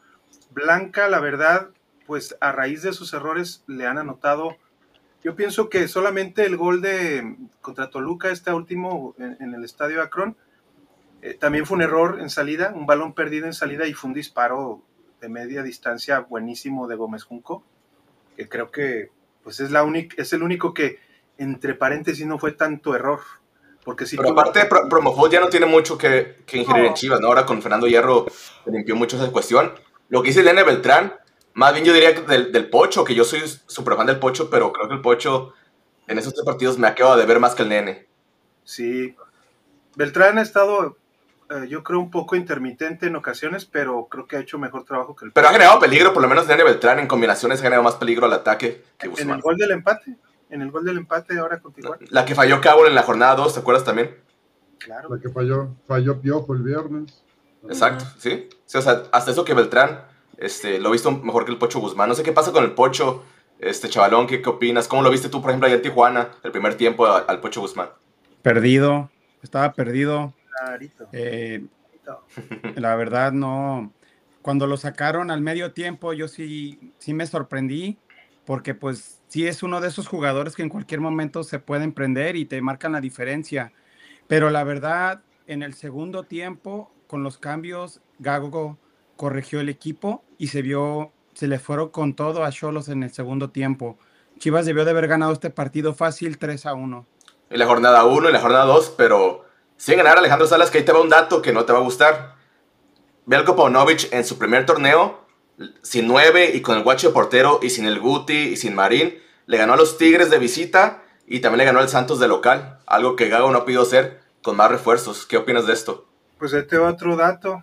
Blanca, la verdad, pues a raíz de sus errores le han anotado, yo pienso que solamente el gol de contra Toluca, este último en, en el estadio Akron, eh, también fue un error en salida, un balón perdido en salida y fue un disparo de media distancia buenísimo de Gómez Junco, que creo que pues es, la única, es el único que, entre paréntesis, no fue tanto error. Porque si Pero aparte, Pro- ya no tiene mucho que, que ingerir No. en Chivas, ¿no? Ahora con Fernando Hierro se limpió mucho esa cuestión. lo que dice Elena Beltrán, más bien yo diría que del, del Pocho, que yo soy súper fan del Pocho, pero creo que el Pocho en esos tres partidos me acaba de ver más que el Nene. Sí. Beltrán ha estado, eh, yo creo, un poco intermitente en ocasiones, pero creo que ha hecho mejor trabajo que el Pero ha generado peligro, por lo menos Nene Beltrán en combinaciones ha generado más peligro al ataque que En Guzmán. el gol del empate. En el gol del empate ahora con Tijuana. La que falló Cabo en la jornada 2, ¿te acuerdas también? Claro. La que falló, falló Piojo el viernes. Exacto, ¿sí? Sí, o sea, hasta eso que Beltrán este, lo he visto mejor que el Pocho Guzmán. No sé qué pasa con el Pocho, este chavalón, ¿qué, qué opinas? ¿Cómo lo viste tú, por ejemplo, allá en Tijuana, el primer tiempo a- al Pocho Guzmán? Perdido, estaba perdido. Clarito. Eh, la verdad no. Cuando lo sacaron al medio tiempo, yo sí, sí me sorprendí, porque pues sí es uno de esos jugadores que en cualquier momento se pueden prender y te marcan la diferencia. Pero la verdad, en el segundo tiempo, con los cambios, Gago corrigió el equipo y se vio, se le fueron con todo a Cholos en el segundo tiempo. Chivas debió de haber ganado este partido fácil 3 a 1. En la jornada 1 y la jornada 2, pero sin ganar Alejandro Salas, que ahí te va un dato que no te va a gustar. Belko Paunovic en su primer torneo, sin 9 y con el guacho de portero y sin el Guti y sin Marín, le ganó a los Tigres de visita y también le ganó al Santos de local, algo que Gago no ha podido hacer con más refuerzos. ¿Qué opinas de esto? Pues este otro dato.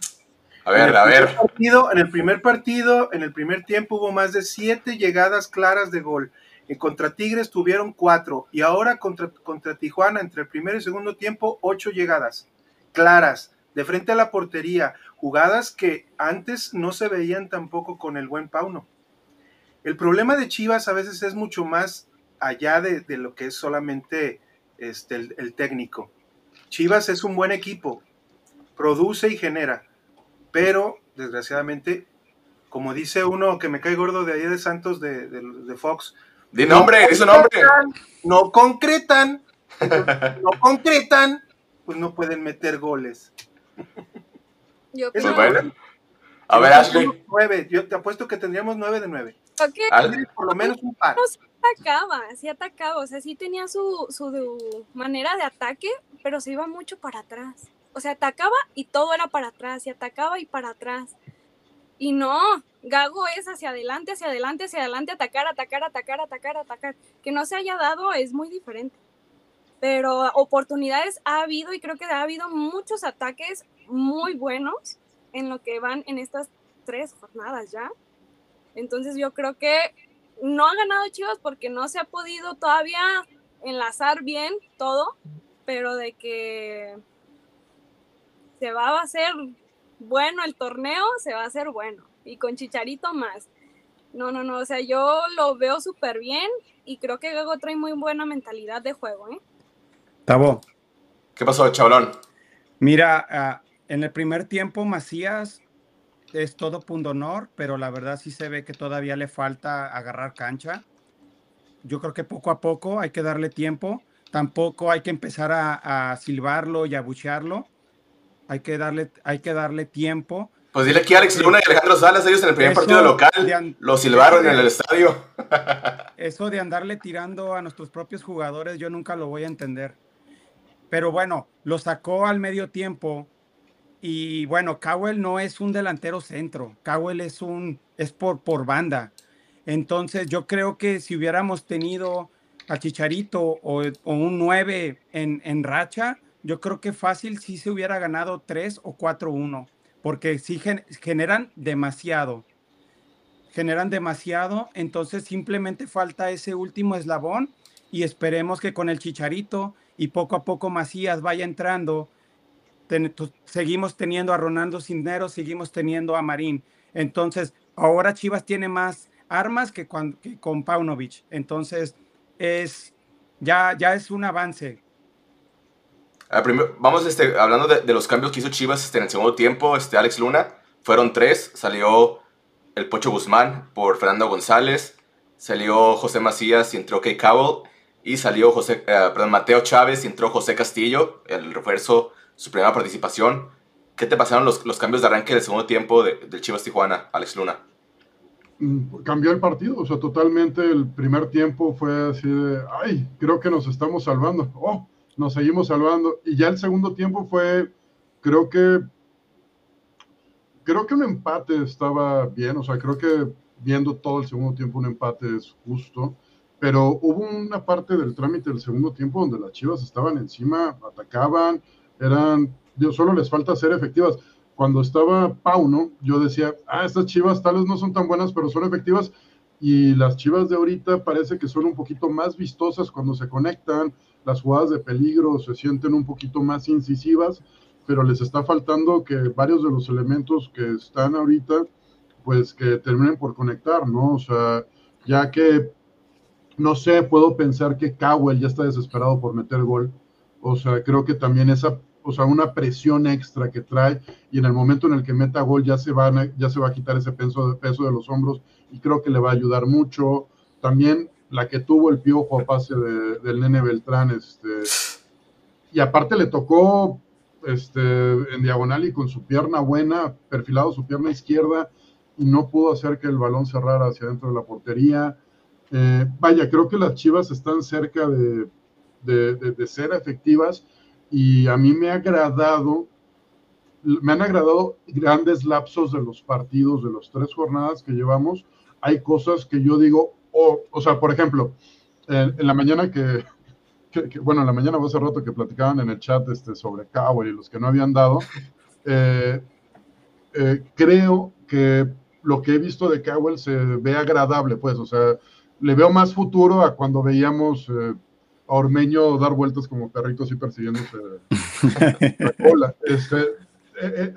A ver, En el a primer ver. partido- en el primer partido, en el primer tiempo hubo más de siete llegadas claras de gol. En contra Tigres tuvieron cuatro y ahora contra, contra Tijuana, entre el primer y segundo tiempo, ocho llegadas claras, de frente a la portería, jugadas que antes no se veían tampoco con el buen Pauno. El problema de Chivas a veces es mucho más allá de, de lo que es solamente este, el, el técnico. Chivas es un buen equipo, produce y genera, pero desgraciadamente, como dice uno que me cae gordo de ahí de Santos de, de- de Fox, Di nombre, di su nombre. no concretan, no concretan, pues no pueden meter goles. Yo Eso creo- es Bueno. A ver, Ashley. Nueve. Yo te apuesto que tendríamos nueve de nueve. Ok. Al- Por lo menos un par. No, sí atacaba, sí atacaba, o sea, sí tenía su, su manera de ataque, pero se iba mucho para atrás. O sea, atacaba y todo era para atrás, y atacaba y para atrás. Y no, Gago es hacia adelante, hacia adelante, hacia adelante, atacar, atacar, atacar, atacar, atacar. Que no se haya dado es muy diferente. Pero oportunidades ha habido y creo que ha habido muchos ataques muy buenos en lo que van en estas tres jornadas ya. Entonces yo creo que no ha ganado Chivas porque no se ha podido todavía enlazar bien todo, pero de que se va a hacer bueno el torneo, se va a hacer bueno. Y con Chicharito más. No, no, no, o sea, yo lo veo súper bien y creo que Gago trae muy buena mentalidad de juego, ¿eh? Tabo. ¿Qué pasó, chavalón? Mira, ah, en el primer tiempo Macías es todo punto honor, pero la verdad sí se ve que todavía le falta agarrar cancha. Yo creo que poco a poco hay que darle tiempo. Tampoco hay que empezar a, a silbarlo y a buchearlo. Hay que darle, hay que darle tiempo. Pues dile aquí a Alex Luna y Alejandro Salas, ellos en el primer Eso partido de local lo silbaron eso en de- el estadio. Eso de andarle tirando a nuestros propios jugadores, yo nunca lo voy a entender. Pero bueno, lo sacó al medio tiempo. Y bueno, Cowell no es un delantero centro. Cowell es un es por, por banda. Entonces, yo creo que si hubiéramos tenido a Chicharito o, o un 9 en, en racha, yo creo que fácil sí se hubiera ganado 3 o 4-1. Porque sí gen- generan demasiado generan demasiado, entonces simplemente falta ese último eslabón y esperemos que con el Chicharito y poco a poco Macías vaya entrando, seguimos teniendo a Ronaldo Cisneros, seguimos teniendo a Marín. Entonces, ahora Chivas tiene más armas que, que con Paunovic. Entonces, es ya, ya es un avance. Ah, vamos este, hablando de, de los cambios que hizo Chivas este, en el segundo tiempo. Este, Alex Luna, fueron tres. Salió el Pocho Guzmán por Fernando González. Salió José Macías y entró Kay Cowell. Y salió José, eh, Mateo Chávez y entró José Castillo, el refuerzo, su primera participación. ¿Qué te pasaron los, cambios de arranque del segundo tiempo de- del Chivas Tijuana, Alex Luna? Mm, cambió el partido, o sea, totalmente el primer tiempo fue así de, ay, creo que nos estamos salvando, oh, nos seguimos salvando, y ya el segundo tiempo fue, creo que, creo que un empate estaba bien, o sea, creo que viendo todo el segundo tiempo un empate es justo, pero hubo una parte del trámite del segundo tiempo donde las Chivas estaban encima, atacaban, eran, Dios, solo les falta ser efectivas. Cuando estaba Pauno, yo decía, ah, estas Chivas tal vez no son tan buenas, pero son efectivas, y las Chivas de ahorita parece que son un poquito más vistosas cuando se conectan, las jugadas de peligro se sienten un poquito más incisivas, pero les está faltando que varios de los elementos que están ahorita, pues que terminen por conectar, ¿no? O sea, ya que, no sé, puedo pensar que Cowell ya está desesperado por meter gol. O sea, creo que también esa, o sea, una presión extra que trae y en el momento en el que meta gol ya se, van ya se va a quitar ese peso, peso de los hombros y creo que le va a ayudar mucho. También la que tuvo el piojo a pase del nene Beltrán, este, y aparte le tocó este, en diagonal y con su pierna buena, perfilado su pierna izquierda, y no pudo hacer que el balón cerrara hacia dentro de la portería. Eh, vaya, creo que las Chivas están cerca de, de, de, ser efectivas y a mí me ha agradado, me han agradado grandes lapsos de los partidos, de las tres jornadas que llevamos. Hay cosas que yo digo, o, o sea, por ejemplo, en, la mañana que, que, bueno, en la mañana hace rato que platicaban en el chat este, sobre Cowell y los que no habían dado, eh, eh, creo que lo que he visto de Cowell se ve agradable, pues, o sea, le veo más futuro a cuando veíamos eh, a Ormeño dar vueltas como perritos y persiguiéndose la cola. Este,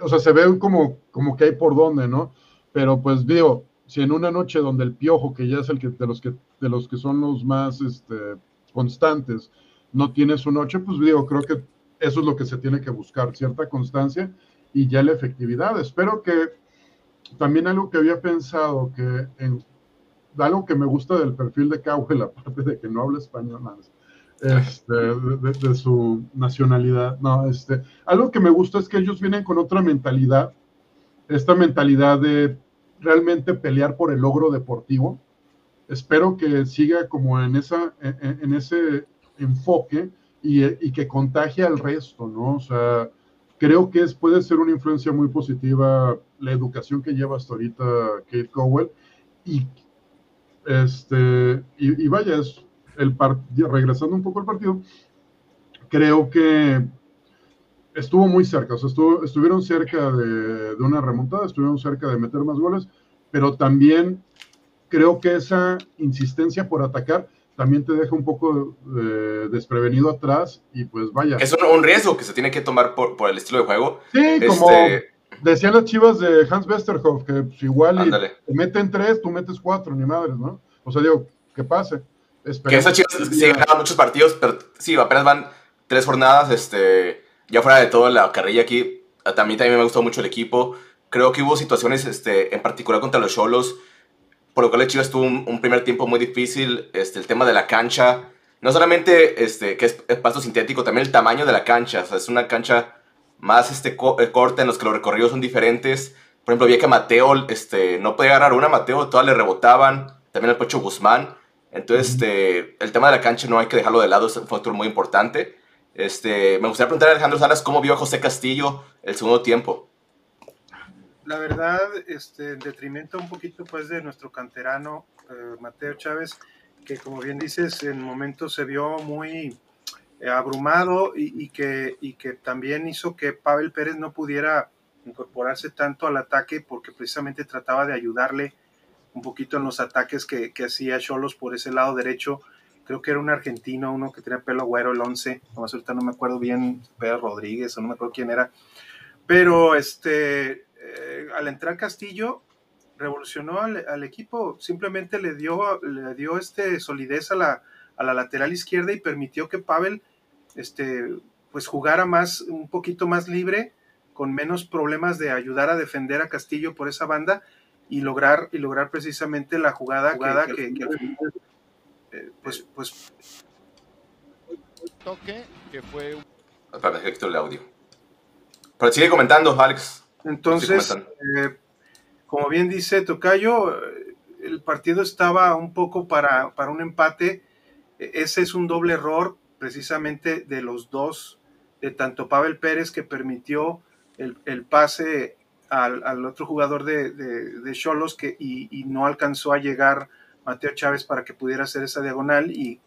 o sea, se ve como, como que hay por dónde, ¿no? Pero pues digo, si en una noche donde el piojo, que ya es el que de los que de los que son los más este, constantes, no tiene su noche, pues digo, creo que eso es lo que se tiene que buscar, cierta constancia y ya la efectividad. Espero que también algo que había pensado, que en, algo que me gusta del perfil de Cowell, aparte de que no habla español, este, de, su nacionalidad, no, este, algo que me gusta es que ellos vienen con otra mentalidad, esta mentalidad de realmente pelear por el logro deportivo. Espero que siga como en, esa, en, en ese enfoque y, y, que contagie al resto, ¿no? O sea, creo que es, puede ser una influencia muy positiva la educación que lleva hasta ahorita Kate Cowell y este y, y vaya es el regresando un poco al partido creo que estuvo muy cerca o sea estuvo, estuvieron cerca de, de, una remontada estuvieron cerca de meter más goles pero también creo que esa insistencia por atacar también te deja un poco eh, desprevenido atrás y pues vaya. Es un, un, riesgo que se tiene que tomar por, por el estilo de juego. Sí, este... como decían las chivas de Hans Westerhoff, que pues, igual y te meten tres, tú metes cuatro, ni madres, ¿no? O sea, digo, que pase. Que esas chivas sí ganan muchos partidos, pero sí, apenas van tres jornadas, este, ya fuera de todo la carrilla aquí, también, también me gustó mucho el equipo. Creo que hubo situaciones, este, en particular contra los Cholos, por lo cual el Chivas tuvo un, un, primer tiempo muy difícil. Este, el tema de la cancha, no solamente este, que es, es pasto sintético, también el tamaño de la cancha. O sea, es una cancha más este, co eh, corta en los que los recorridos son diferentes. Por ejemplo, vi que Mateo este, no podía agarrar una, Mateo todas le rebotaban. También el Pocho Guzmán. Entonces, este, el tema de la cancha no hay que dejarlo de lado, es un factor muy importante. Este, me gustaría preguntar a Alejandro Salas cómo vio a José Castillo el segundo tiempo la verdad, este, en detrimento un poquito pues de nuestro canterano eh, Mateo Chávez, que como bien dices, en momentos se vio muy eh, abrumado y, y, que, y que también hizo que Pavel Pérez no pudiera incorporarse tanto al ataque porque precisamente trataba de ayudarle un poquito en los ataques que, que hacía Cholos por ese lado derecho. Creo que era un argentino, uno que tenía pelo güero, el 11, no, ahorita no me acuerdo bien, Pedro Rodríguez o no me acuerdo quién era, pero este, eh, al entrar Castillo revolucionó al, al, equipo, simplemente le dio, le dio este solidez a la, a la lateral izquierda y permitió que Pavel este, pues jugara más, un poquito más libre, con menos problemas de ayudar a defender a Castillo por esa banda y lograr, y lograr precisamente la jugada, jugada que, que, que eh, pues, pues toque que fue para el audio. Pero sigue comentando, Alex. Entonces, eh, como bien dice Tocayo, el partido estaba un poco para, para, un empate. E, ese es un doble error precisamente de los dos, de tanto Pavel Pérez que permitió el, el pase al, otro jugador de, de, de Cholos que, y, y no alcanzó a llegar Mateo Chávez para que pudiera hacer esa diagonal y,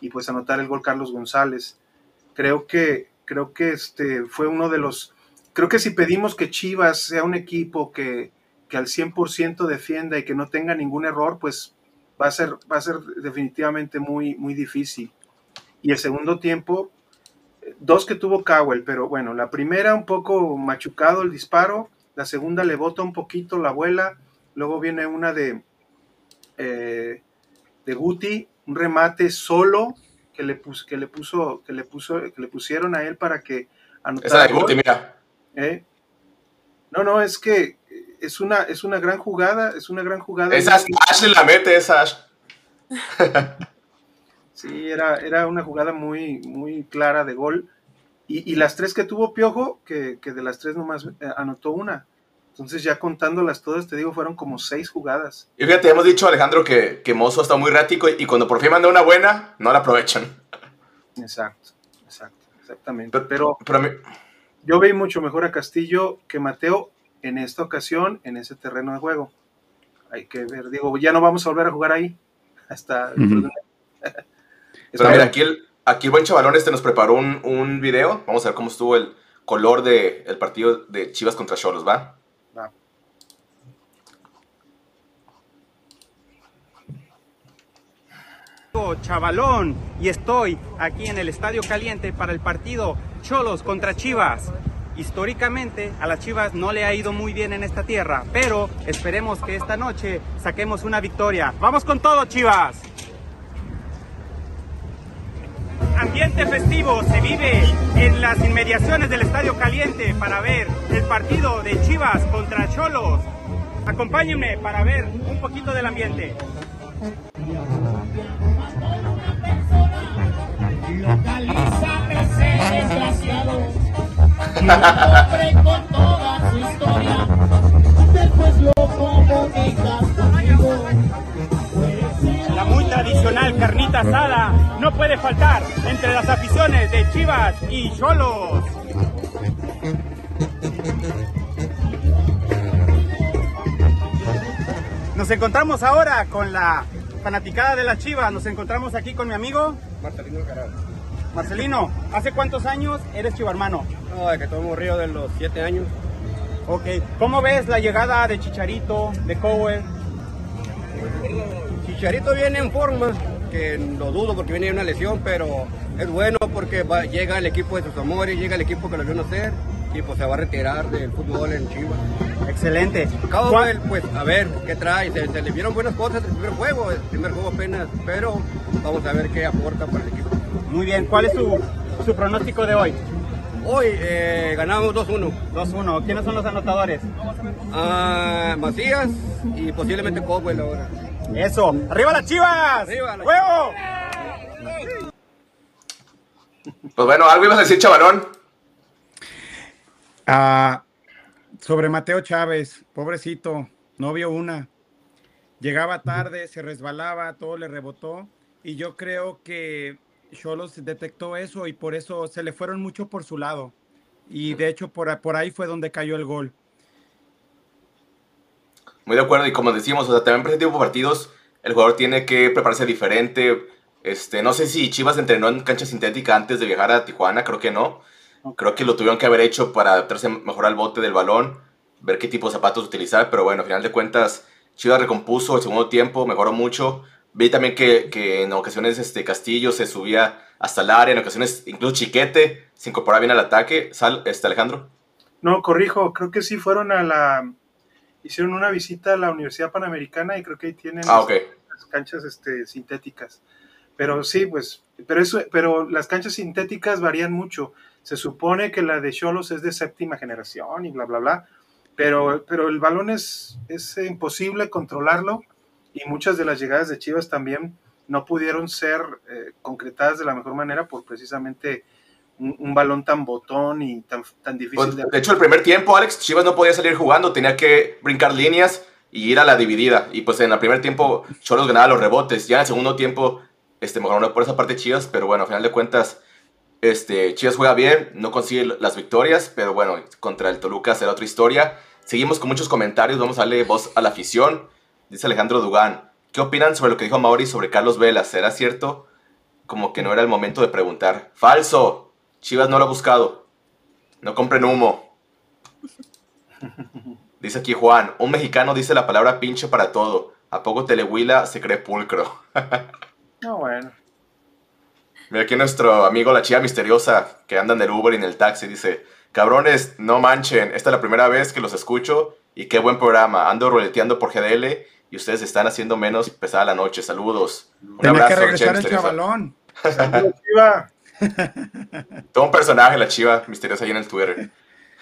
y pues anotar el gol Carlos González. Creo que, creo que este fue uno de los, creo que si pedimos que Chivas sea un equipo que, que al 100% defienda y que no tenga ningún error, pues va a ser, va a ser definitivamente muy, muy difícil. Y el segundo tiempo, dos que tuvo Cowell, pero bueno, la primera un poco machucado el disparo, la segunda le bota un poquito la abuela, luego viene una de, eh, de Guti, un remate solo que le, pus, que le puso, que le puso, que le pusieron a él para que anotara. Esa de Guti, mira. ¿Eh? No, no, es que es una, es una gran jugada, es una gran jugada. Esa Ash la mete, esa Ash. sí, era, era una jugada muy, muy clara de gol. Y, y las tres que tuvo Piojo, que, que de las tres nomás eh, anotó una. Entonces ya contándolas todas, te digo, fueron como seis jugadas. Y fíjate, hemos dicho Alejandro que, que Mozo está muy rático y, y cuando por fin manda una buena, no la aprovechan. Exacto, exacto, exactamente. Pero, pero, pero mí... yo veí mucho mejor a Castillo que Mateo en esta ocasión en ese terreno de juego. Hay que ver, digo, ya no vamos a volver a jugar ahí. Hasta. Uh -huh. Pero mira, aquí el, aquí el buen chavalón este nos preparó un, un video. Vamos a ver cómo estuvo el color del de partido de Chivas contra Cholos, ¿va? Va. Chavalón y estoy aquí en el Estadio Caliente para el partido Cholos contra Chivas. Históricamente a las Chivas no le ha ido muy bien en esta tierra, pero esperemos que esta noche saquemos una victoria. ¡Vamos con todo, Chivas! Ambiente festivo se vive en las inmediaciones del Estadio Caliente para ver el partido de Chivas contra Cholos. Acompáñenme para ver un poquito del ambiente. Hombre con toda su historia. Después lo comunicas carnita asada no puede faltar entre las aficiones de Chivas y Cholos. Nos encontramos ahora con la fanaticada de la Chivas. Nos encontramos aquí con mi amigo Marcelino Carado. Marcelino, ¿hace cuántos años eres chivarmano? No, de que tomo río de los siete años. Ok, ¿cómo ves la llegada de Chicharito, de Cowell? Chicharito viene en forma, que lo dudo porque viene una lesión, pero es bueno porque va, llega el equipo de sus amores, llega el equipo que lo vio nacer y pues se va a retirar del fútbol en Chivas. Excelente. Cowell, pues a ver qué trae, se, se le vieron buenas cosas el primer juego, el primer juego apenas, pero vamos a ver qué aporta para el equipo. Muy bien, ¿cuál es su, su pronóstico de hoy? Hoy eh, ganamos 2-1. 2-1. ¿Quiénes son los anotadores? Uh, Macías y posiblemente Cowell ahora. Eso. ¡Arriba las chivas! ¡Huevo! Pues bueno, algo ibas a decir, chavalón. Uh, sobre Mateo Chávez, pobrecito, no vio una. Llegaba tarde, se resbalaba, todo le rebotó. Y yo creo que Cholos detectó eso y por eso se le fueron mucho por su lado. Y de hecho por, por ahí fue donde cayó el gol. Muy de acuerdo, y como decimos, o sea, también para este tipo de partidos el jugador tiene que prepararse diferente. Este, no sé si Chivas entrenó en cancha sintética antes de viajar a Tijuana, creo que no. Creo que lo tuvieron que haber hecho para adaptarse mejor al bote del balón, ver qué tipo de zapatos utilizar, pero bueno, al final de cuentas, Chivas recompuso el segundo tiempo, mejoró mucho. Vi también que, que en ocasiones este Castillo se subía hasta el área, en ocasiones incluso Chiquete se incorporaba bien al ataque. ¿Sal, este, Alejandro? No, corrijo, creo que sí fueron a la... Hicieron una visita a la Universidad Panamericana y creo que ahí tienen ah, okay. las canchas este, sintéticas. Pero sí, pues, pero, eso, pero las canchas sintéticas varían mucho. Se supone que la de Cholos es de séptima generación y bla, bla, bla. Pero, pero el balón es, es imposible controlarlo y muchas de las llegadas de Chivas también no pudieron ser eh, concretadas de la mejor manera por precisamente un, un balón tan botón y tan, tan difícil. Pues, de... de hecho, el primer tiempo, Alex, Chivas no podía salir jugando, tenía que brincar líneas y ir a la dividida. Y pues en el primer tiempo Cholos ganaba los rebotes. Ya en el segundo tiempo este, mejoró por esa parte Chivas, pero bueno, al final de cuentas este, Chivas juega bien, no consigue las victorias, pero bueno, contra el Toluca será otra historia. seguimos con muchos comentarios, vamos a darle voz a la afición. Dice Alejandro Dugán, ¿qué opinan sobre lo que dijo Mauri sobre Carlos Vela? ¿Será cierto? Como que no era el momento de preguntar. Falso, Chivas no lo ha buscado. No compren humo. Dice aquí Juan, un mexicano dice la palabra pinche para todo. ¿A poco Telehuila se cree pulcro? No, bueno. Mira aquí nuestro amigo la chiva misteriosa que anda en el Uber y en el taxi dice, cabrones, no manchen, esta es la primera vez que los escucho y qué buen programa. Ando roleteando por GDL y ustedes están haciendo menos pesada la noche. Saludos. Un Tenía que abrazo, regresar el. Todo un personaje la chiva misteriosa ahí en el Twitter.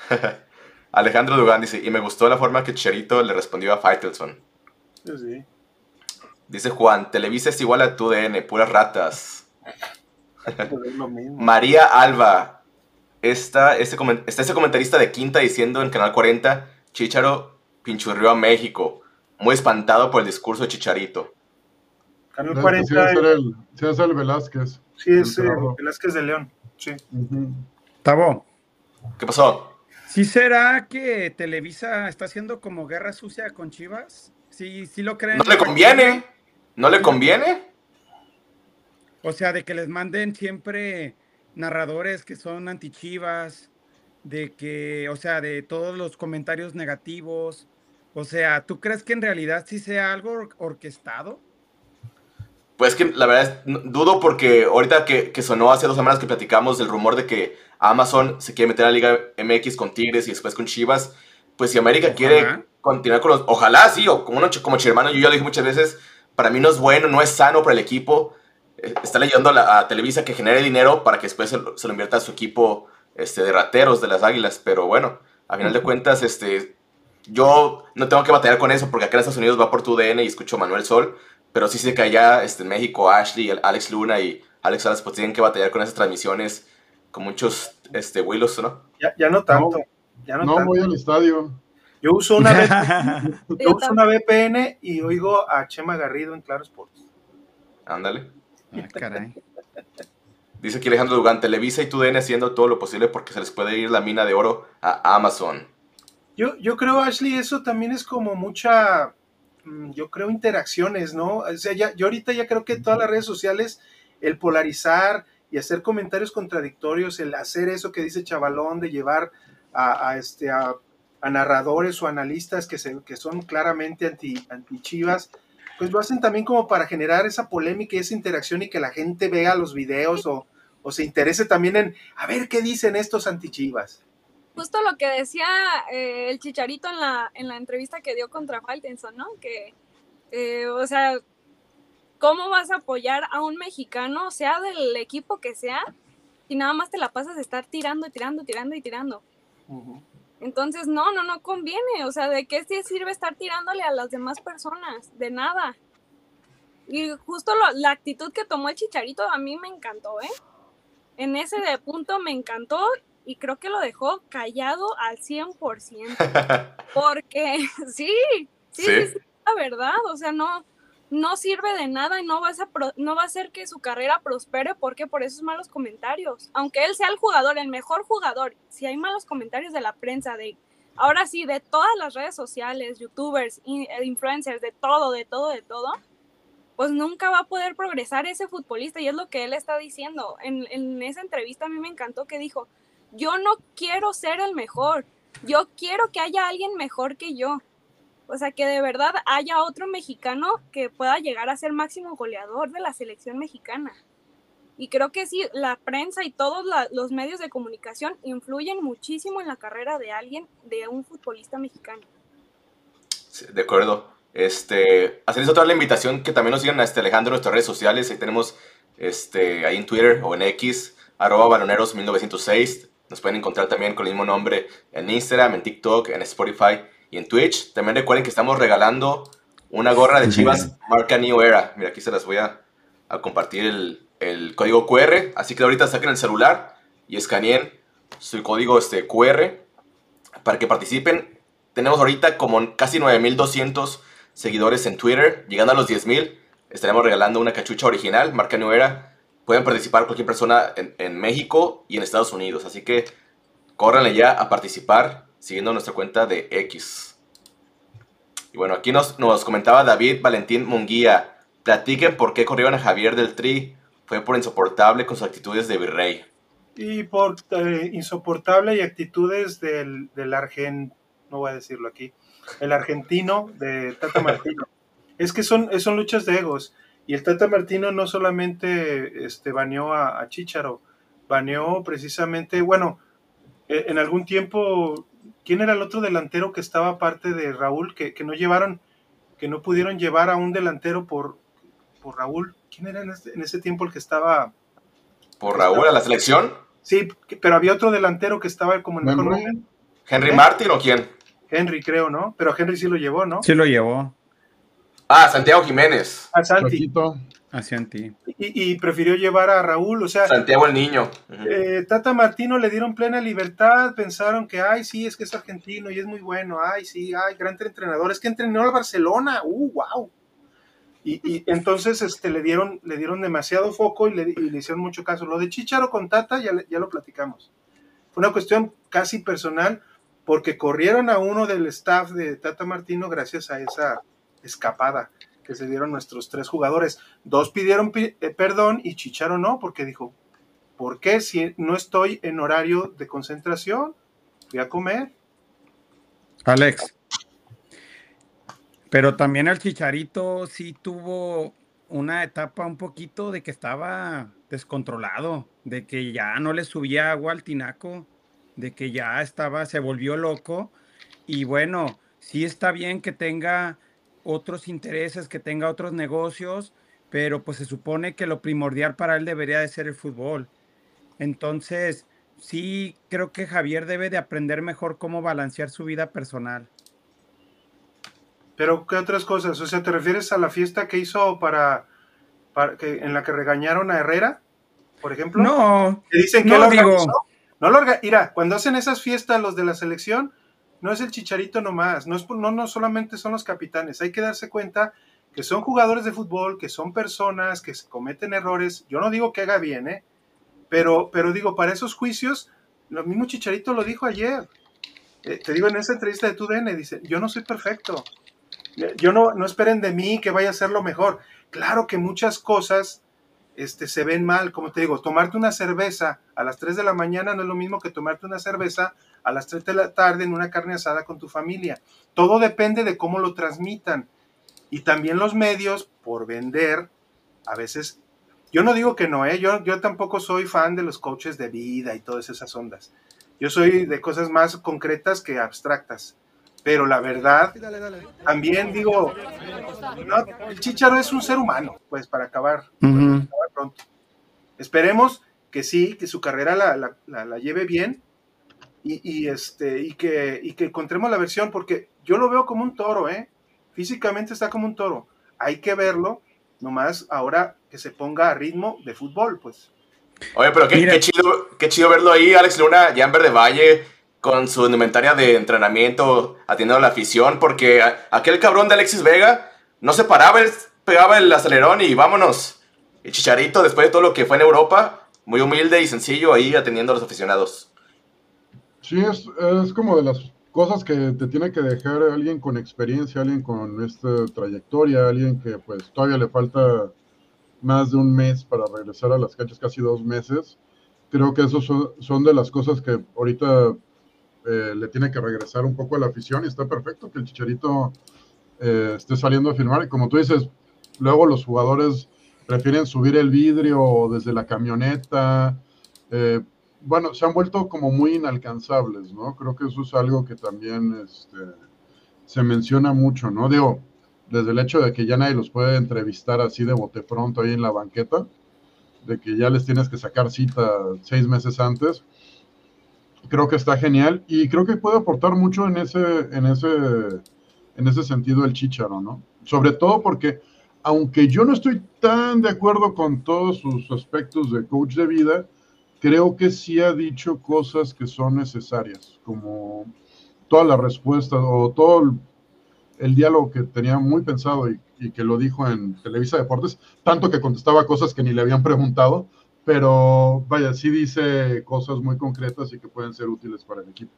Alejandro Dugan dice, y me gustó la forma que Cherito le respondió a Faitelson. Sí, sí. Dice Juan, Televisa es igual a tu DN, puras ratas. María Alba, está ese, comen- está ese comentarista de Quinta diciendo en Canal 40, Chicharo pinchurrió a México. Muy espantado por el discurso de Chicharito. Canal Sí, 40. Sí, el, el Velázquez. Sí, es El eh. Velázquez de León. Sí. Tabo. ¿Qué pasó? ¿Sí será que Televisa está haciendo como guerra sucia con Chivas? ¿Sí, sí lo creen? ¿No le conviene? ¿No le conviene? O sea, de que les manden siempre narradores que son anti-Chivas, de que, o sea, de todos los comentarios negativos. O sea, ¿tú crees que en realidad sí sea algo or- orquestado? Pues que la verdad es, dudo porque ahorita que, que sonó hace dos semanas que platicamos del rumor de que Amazon se quiere meter a la Liga MX con Tigres y después con Chivas, pues si América quiere continuar con los... Ojalá, sí, o como, uno, como Chirmano, yo ya lo dije muchas veces, para mí no es bueno, no es sano para el equipo. eh, Está ayudando a, la- a Televisa que genere dinero para que después se lo, se lo invierta a su equipo este, de rateros de las águilas, pero bueno, a final de cuentas, este, yo no tengo que batallar con eso porque acá en Estados Unidos va por tu DN y escucho a Manuel Sol, pero sí sé que allá este, en México Ashley, Alex Luna y Alex Salas pues tienen que batallar con esas transmisiones con muchos este, Willos, ¿no? Ya, ya no tanto. ya no, No tanto. voy al estadio. Yo uso una VPN, yo uso una VPN y oigo a Chema Garrido en Claro Sports. Ándale. Ah, caray. Dice aquí Alejandro Dugan, Televisa y tu DN haciendo todo lo posible porque se les puede ir la mina de oro a Amazon. Yo, yo creo, Ashley, eso también es como mucha, yo creo, interacciones, ¿no? O sea, ya, yo ahorita ya creo que todas las redes sociales, el polarizar y hacer comentarios contradictorios, el hacer eso que dice Chavalón, de llevar a, este, a, narradores o analistas que, se, que son claramente anti, anti chivas, pues lo hacen también como para generar esa polémica y esa interacción y que la gente vea los videos o, o se interese también en, a ver qué dicen estos anti chivas. Justo lo que decía eh, el Chicharito en la, en la entrevista que dio contra Faltenson, ¿no? Que, eh, o sea, ¿cómo vas a apoyar a un mexicano, sea del equipo que sea, si nada más te la pasas de estar tirando, tirando, tirando y tirando? Entonces, no, no, no conviene. O sea, ¿de qué sirve estar tirándole a las demás personas? De nada. Y justo lo- la actitud que tomó el Chicharito a mí me encantó, ¿eh? En ese de punto me encantó y creo que lo dejó callado al 100%. Porque sí, sí, Sí. la verdad, o sea, no no sirve de nada y no vas a pro- no va a hacer que su carrera prospere porque por esos malos comentarios. Aunque él sea el jugador, el mejor jugador, si hay malos comentarios de la prensa de ahora sí de todas las redes sociales, youtubers, eh, influencers, de todo, de todo, de todo, pues nunca va a poder progresar ese futbolista y es lo que él está diciendo. En, en esa entrevista a mí me encantó que dijo, yo no quiero ser el mejor, yo quiero que haya alguien mejor que yo. O sea, que de verdad haya otro mexicano que pueda llegar a ser máximo goleador de la selección mexicana. Y creo que sí, la prensa y todos los medios de comunicación influyen muchísimo en la carrera de alguien, de un futbolista mexicano. De acuerdo. Este, hacerles otra la invitación que también nos sigan a este Alejandro en nuestras redes sociales. Ahí tenemos este, ahí en Twitter o en X, arroba baloneros 1906. Nos pueden encontrar también con el mismo nombre en Instagram, en TikTok, en Spotify y en Twitch. También recuerden que estamos regalando una gorra de Chivas marca New Era. Mira, aquí se las voy a, a compartir el, el código QR. Así que ahorita saquen el celular y escaneen su código este, QR para que participen. Tenemos ahorita como casi 9200 seguidores en Twitter. Llegando a los 10000, estaremos regalando una cachucha original, marca New Era. Pueden participar cualquier persona en, en México y en Estados Unidos. Así que córranle ya a participar. siguiendo nuestra cuenta de X. Y bueno, aquí nos, nos comentaba David Valentín Munguía. Platiquen por qué corrieron a Javier del Tri. Fue por insoportable con sus actitudes de virrey. Y por eh, insoportable y actitudes del, del argentino, no voy a decirlo aquí, el argentino de Tata Martino. es que son, son luchas de egos. Y el Tata Martino no solamente este, baneó a, a Chicharo, baneó precisamente, bueno, eh, en algún tiempo, ¿quién era el otro delantero que estaba aparte de Raúl, que, que no llevaron, que no pudieron llevar a un delantero por, por Raúl? ¿Quién era en, este- en ese tiempo el que estaba? ¿Por Raúl a la selección? Sí, pero había otro delantero que estaba como en mejor momento. ¿Henry ¿Eh? Martin o quién? Henry, creo, ¿no? Pero Henry sí lo llevó, ¿no? Sí lo llevó. Ah, Santiago Jiménez. A Santi. Hacia ti. Y, y prefirió llevar a Raúl, o sea, Santiago el niño. Eh, Tata Martino le dieron plena libertad, pensaron que, ay, sí, es que es argentino y es muy bueno, ay, sí, ay, gran entrenador, es que entrenó al Barcelona, uh, wow. Y, y entonces este, le, dieron, le dieron demasiado foco y le, y le hicieron mucho caso. Lo de Chicharo con Tata ya, ya lo platicamos. Fue una cuestión casi personal porque corrieron a uno del staff de Tata Martino gracias a esa escapada que se dieron nuestros tres jugadores. Dos pidieron pi- eh, perdón y Chicharo no, porque dijo, ¿por qué si no estoy en horario de concentración? Fui a comer. Alex. Pero también el Chicharito sí tuvo una etapa un poquito de que estaba descontrolado, de que ya no le subía agua al tinaco, de que ya estaba, se volvió loco. Y bueno, sí está bien que tenga otros intereses, que tenga otros negocios, pero pues se supone que lo primordial para él debería de ser el fútbol. Entonces, sí creo que Javier debe de aprender mejor cómo balancear su vida personal. Pero, ¿qué otras cosas? O sea, ¿te refieres a la fiesta que hizo para, para que, en la que regañaron a Herrera, por ejemplo? No, Que dicen que no, lo digo-. No lo orga- Mira, cuando hacen esas fiestas los de la selección, no es el chicharito nomás, no, es, no, no solamente son los capitanes, hay que darse cuenta que son jugadores de fútbol, que son personas, que cometen errores. Yo no digo que haga bien, ¿eh? Pero, pero digo, para esos juicios, lo mismo Chicharito lo dijo ayer. Eh, te digo, en esa entrevista de TUDN, dice, yo no soy perfecto. Eh, Yo no, no esperen de mí que vaya a ser lo mejor. Claro que muchas cosas este, se ven mal, como te digo, tomarte una cerveza a las 3 de la mañana no es lo mismo que tomarte una cerveza a las 3 de la tarde en una carne asada con tu familia. Todo depende de cómo lo transmitan. Y también los medios, por vender, a veces, yo no digo que no, ¿eh? yo, yo tampoco soy fan de los coaches de vida y todas esas ondas. Yo soy de cosas más concretas que abstractas. Pero la verdad, también digo, no, el Chicharo es un ser humano, pues para acabar, pronto. Esperemos que sí, que su carrera la, la- la- la lleve bien y, y, este, y, que, y que encontremos la versión, porque yo lo veo como un toro, ¿eh? Físicamente está como un toro. Hay que verlo, nomás ahora que se ponga a ritmo de fútbol, pues. Oye, pero qué, qué chido, qué chido verlo ahí, Alex Luna, ya en Verde Valle, con su indumentaria de entrenamiento, atendiendo a la afición, porque aquel cabrón de Alexis Vega no se paraba, pegaba el acelerón y vámonos. Y Chicharito, después de todo lo que fue en Europa, muy humilde y sencillo ahí atendiendo a los aficionados. Sí, es, es como de las cosas que te tiene que dejar alguien con experiencia, alguien con esta trayectoria, alguien que pues todavía le falta más de un mes para regresar a las canchas, casi dos meses. Creo que esos son, son de las cosas que ahorita eh, le tiene que regresar un poco a la afición y está perfecto que el Chicharito eh, esté saliendo a firmar. Y como tú dices, luego los jugadores prefieren subir el vidrio desde la camioneta. eh, bueno, se han vuelto como muy inalcanzables, ¿no? Creo que eso es algo que también este, se menciona mucho, ¿no? Digo, desde el hecho de que ya nadie los puede entrevistar así de bote pronto ahí en la banqueta, de que ya les tienes que sacar cita seis meses antes, creo que está genial y creo que puede aportar mucho en ese, en ese, en ese sentido el Chicharo, ¿no? Sobre todo porque, aunque yo no estoy tan de acuerdo con todos sus aspectos de coach de vida, creo que sí ha dicho cosas que son necesarias, como todas las respuestas o todo el, diálogo que tenía muy pensado y que lo dijo en Televisa Deportes, tanto que contestaba cosas que ni le habían preguntado, pero vaya, sí dice cosas muy concretas y que pueden ser útiles para el equipo.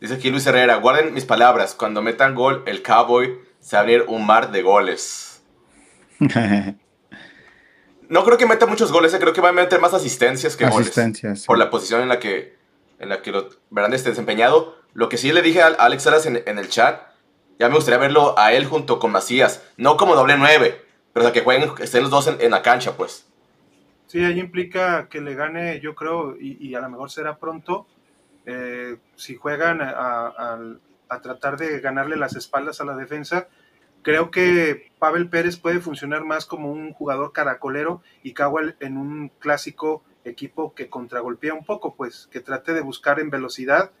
Dice aquí Luis Herrera, guarden mis palabras, cuando metan gol, el Cowboy se va a abrir un mar de goles. No creo que meta muchos goles, eh, creo que va a meter más asistencias que Asistencias, goles. sí. Por la posición en la que, en la que lo verán este desempeñado. Lo que sí le dije a Alex Salas en, en el chat, ya me gustaría verlo a él junto con Macías. No como doble nueve, pero o sea, que jueguen, estén los dos en, en la cancha, pues. Sí, ahí implica que le gane, yo creo, y, y a lo mejor será pronto, eh, si juegan a, a- a tratar de ganarle las espaldas a la defensa, creo que Pavel Pérez puede funcionar más como un jugador caracolero y Cowell en un clásico equipo que contragolpea un poco, pues que trate de buscar en velocidad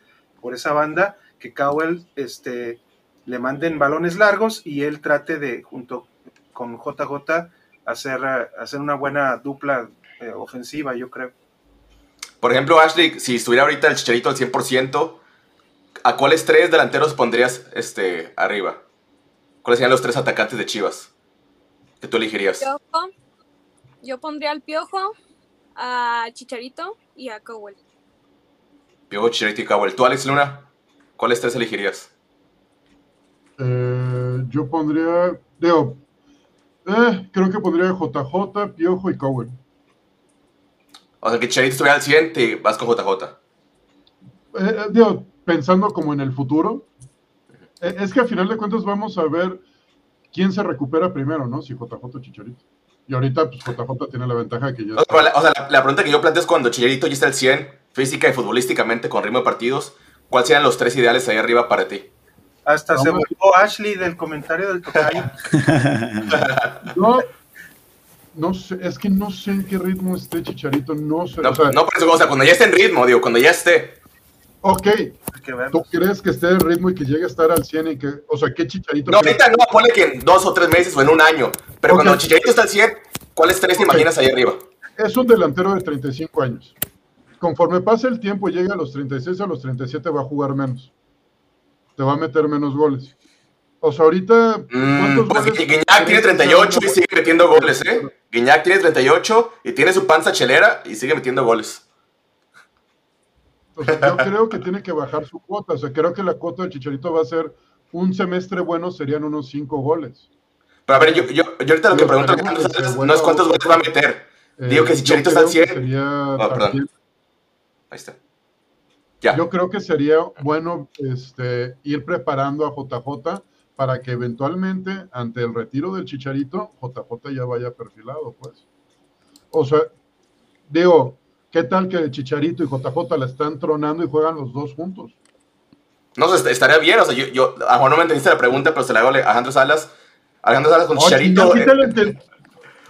por esa banda, que Cowell este, le manden balones largos y él trate de, junto con JJ, hacer, hacer una buena dupla eh, ofensiva, yo creo. Por ejemplo, Ashley, si estuviera ahorita el Chicharito al 100%, ¿a cuáles tres delanteros pondrías este, arriba? ¿Cuáles serían los tres atacantes de Chivas que tú elegirías? Piojo. Yo pondría al Piojo, a Chicharito y a Cowell. Piojo, Chicharito y Cowell. ¿Tú, Alex Luna? ¿Cuáles tres elegirías? Eh, yo pondría, digo, eh, creo que pondría JJ, Piojo y Cowell. O sea, que Chicharito estuviera al 100, te vas con JJ. Eh, eh, digo, pensando como en el futuro, eh, es que a final de cuentas vamos a ver quién se recupera primero, ¿no? Si JJ o Chicharito. Y ahorita, pues JJ tiene la ventaja de que ya O sea, la, o sea, la- la pregunta que yo planteo es cuando Chicharito ya está al 100, física y futbolísticamente, con ritmo de partidos, ¿cuáles serían los tres ideales ahí arriba para ti? Hasta se Vamos. volvió Ashley del comentario del tocayo. No, no sé, es que no sé en qué ritmo esté Chicharito, no sé. No, o sea, no, por eso, o sea, cuando ya esté en ritmo, digo, cuando ya esté. ok, ¿tú crees que esté en ritmo y que llegue a estar al 100 y que, o sea, qué Chicharito? No, ahorita no, ponle que en dos o tres meses o en un año. Pero cuando Chicharito está al 100, ¿cuáles tres te imaginas ahí arriba? Es un delantero de 35 años. Conforme pase el tiempo y llegue a los 36 a los 37 va a jugar menos. Te va a meter menos goles. O sea, ahorita Mm, pues Gui- Guiñac tiene 38 y sigue metiendo goles, ¿eh? Guiñac tiene 38 y tiene su panza chelera y sigue metiendo goles. O sea, yo creo que tiene que bajar su cuota. O sea, creo que la cuota de Chicharito va a ser un semestre bueno, serían unos 5 goles. Pero a ver, yo, yo, yo ahorita lo que pregunto Alejandro no es cuántos goles va a meter. Eh, Digo que si Chicharito está al creo 100. que sería Ah, perdón. también- Ahí está. Yo creo que sería bueno este, ir preparando a JJ para que eventualmente, ante el retiro del Chicharito, JJ ya vaya perfilado, pues. O sea, digo, ¿qué tal que Chicharito y JJ la están tronando y juegan los dos juntos? No sé, est- estaría bien. O sea, yo, yo a Juan no me entendiste la pregunta, pero se la hago a Alejandro Salas. Alejandro Salas con Chicharito. sí eh,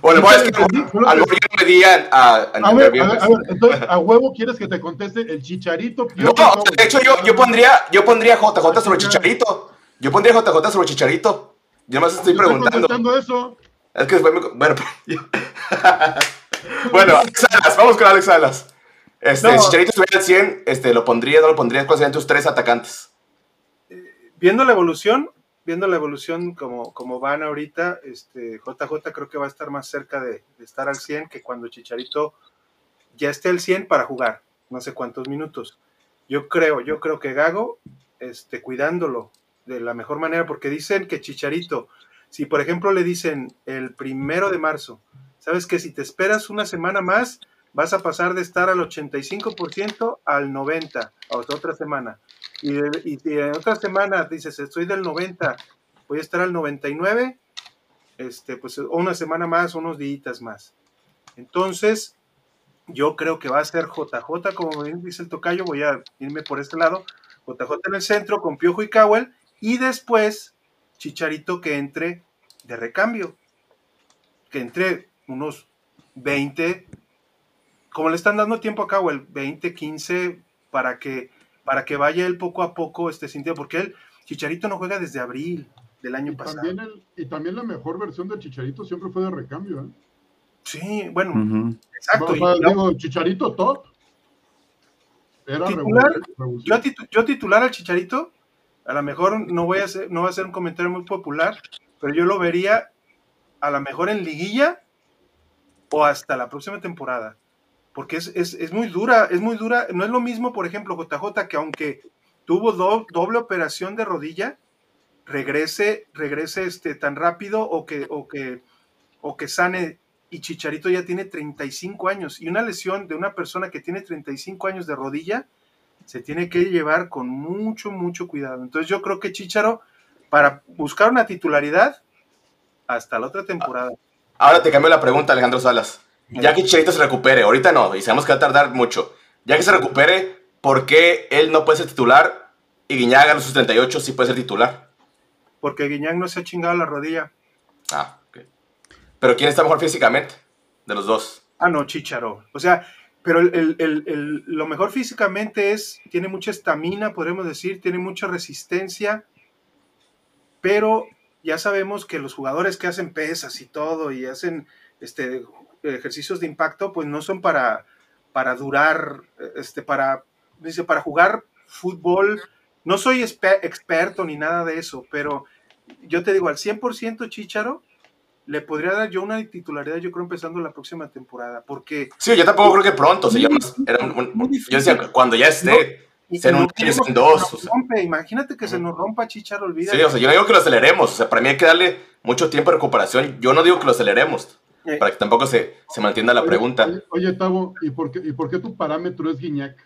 Bueno, sí pues, es que lo que- yo no me di a, a- a A entender ver, bien, a ver, a ver, entonces, ¿a huevo quieres que te conteste el Chicharito? No, Piojo, o sea, de hecho yo, yo pondría yo pondría JJ sobre Chicharito. Yo pondría JJ sobre Chicharito. Yo más estoy preguntando. eso. Es que después me... Bueno, bueno, Alex Salas, vamos con Alex Salas. Este, No. Si Chicharito estuviera al 100, este, ¿lo pondría no lo pondrías? ¿Cuáles serían tus tres atacantes? viendo la evolución, viendo la evolución como, como van ahorita, este, JJ creo que va a estar más cerca de, de estar al 100 que cuando Chicharito ya esté al 100 para jugar, no sé cuántos minutos. Yo creo, yo creo que Gago, este, cuidándolo de la mejor manera, porque dicen que Chicharito, si por ejemplo le dicen el primero de marzo, sabes que si te esperas una semana más, vas a pasar de estar al 85% al 90%, a otra semana. Y, y si en otra semana dices, estoy del 90, voy a estar al 99, este, pues una semana más, unos días más. Entonces, yo creo que va a ser JJ, como dice el tocayo, voy a irme por este lado, JJ en el centro con Piojo y Cowell, y después Chicharito que entre de recambio, que entre unos 20, como le están dando tiempo a Cowell, 20, 15, para que, para que vaya él poco a poco este sintiendo, porque él, Chicharito no juega desde abril del año pasado. También el- y también la mejor versión de Chicharito siempre fue de recambio. ¿eh? Sí, bueno, exacto. O sea, no- digo, Chicharito top. Era titular, yo, titu- yo titular al Chicharito, a lo mejor no voy a no va a ser un comentario muy popular, pero yo lo vería a lo mejor en liguilla o hasta la próxima temporada. Porque es, es, es muy dura, es muy dura. No es lo mismo, por ejemplo, JJ, que aunque tuvo do- doble operación de rodilla, regrese, regrese este, tan rápido o que, o, que, o que sane. Y Chicharito ya tiene 35 años. Y una lesión de una persona que tiene 35 años de rodilla se tiene que llevar con mucho, mucho cuidado. Entonces yo creo que Chicharo, para buscar una titularidad, hasta la otra temporada. Ahora te cambio la pregunta, Alejandro Salas. Ya que Chicharito se recupere, ahorita no, y sabemos que va a tardar mucho. Ya que se recupere, ¿por qué él no puede ser titular y Guiñaga a los 38 sí puede ser titular? Porque Guiñac no se ha chingado la rodilla. Ah, ok. Pero ¿quién está mejor físicamente? De los dos. Ah, no, Chicharo. O sea, pero el, el- el- lo mejor físicamente es, tiene mucha estamina, podemos decir, tiene mucha resistencia, pero ya sabemos que los jugadores que hacen pesas y todo y hacen este, ejercicios de impacto, pues no son para, para durar, este, para, dice, para jugar fútbol. No soy experto ni nada de eso, pero yo te digo, al 100% Chicharo, le podría dar yo una titularidad, yo creo, empezando la próxima temporada, porque... Sí, yo tampoco creo que pronto. se llama- era un- un- yo decía, cuando ya esté, sea en un año, sea en dos. Se rompe, imagínate que se nos rompa Chicharo, olvídate. Sí, o sea, yo no digo que lo aceleremos. O sea, para mí hay que darle mucho tiempo de recuperación. Yo no digo que lo aceleremos. Eh. Para que tampoco se, se mantienda la pregunta. Oye, Tavo, ¿y por, qué, ¿y por qué tu parámetro es Guiñac?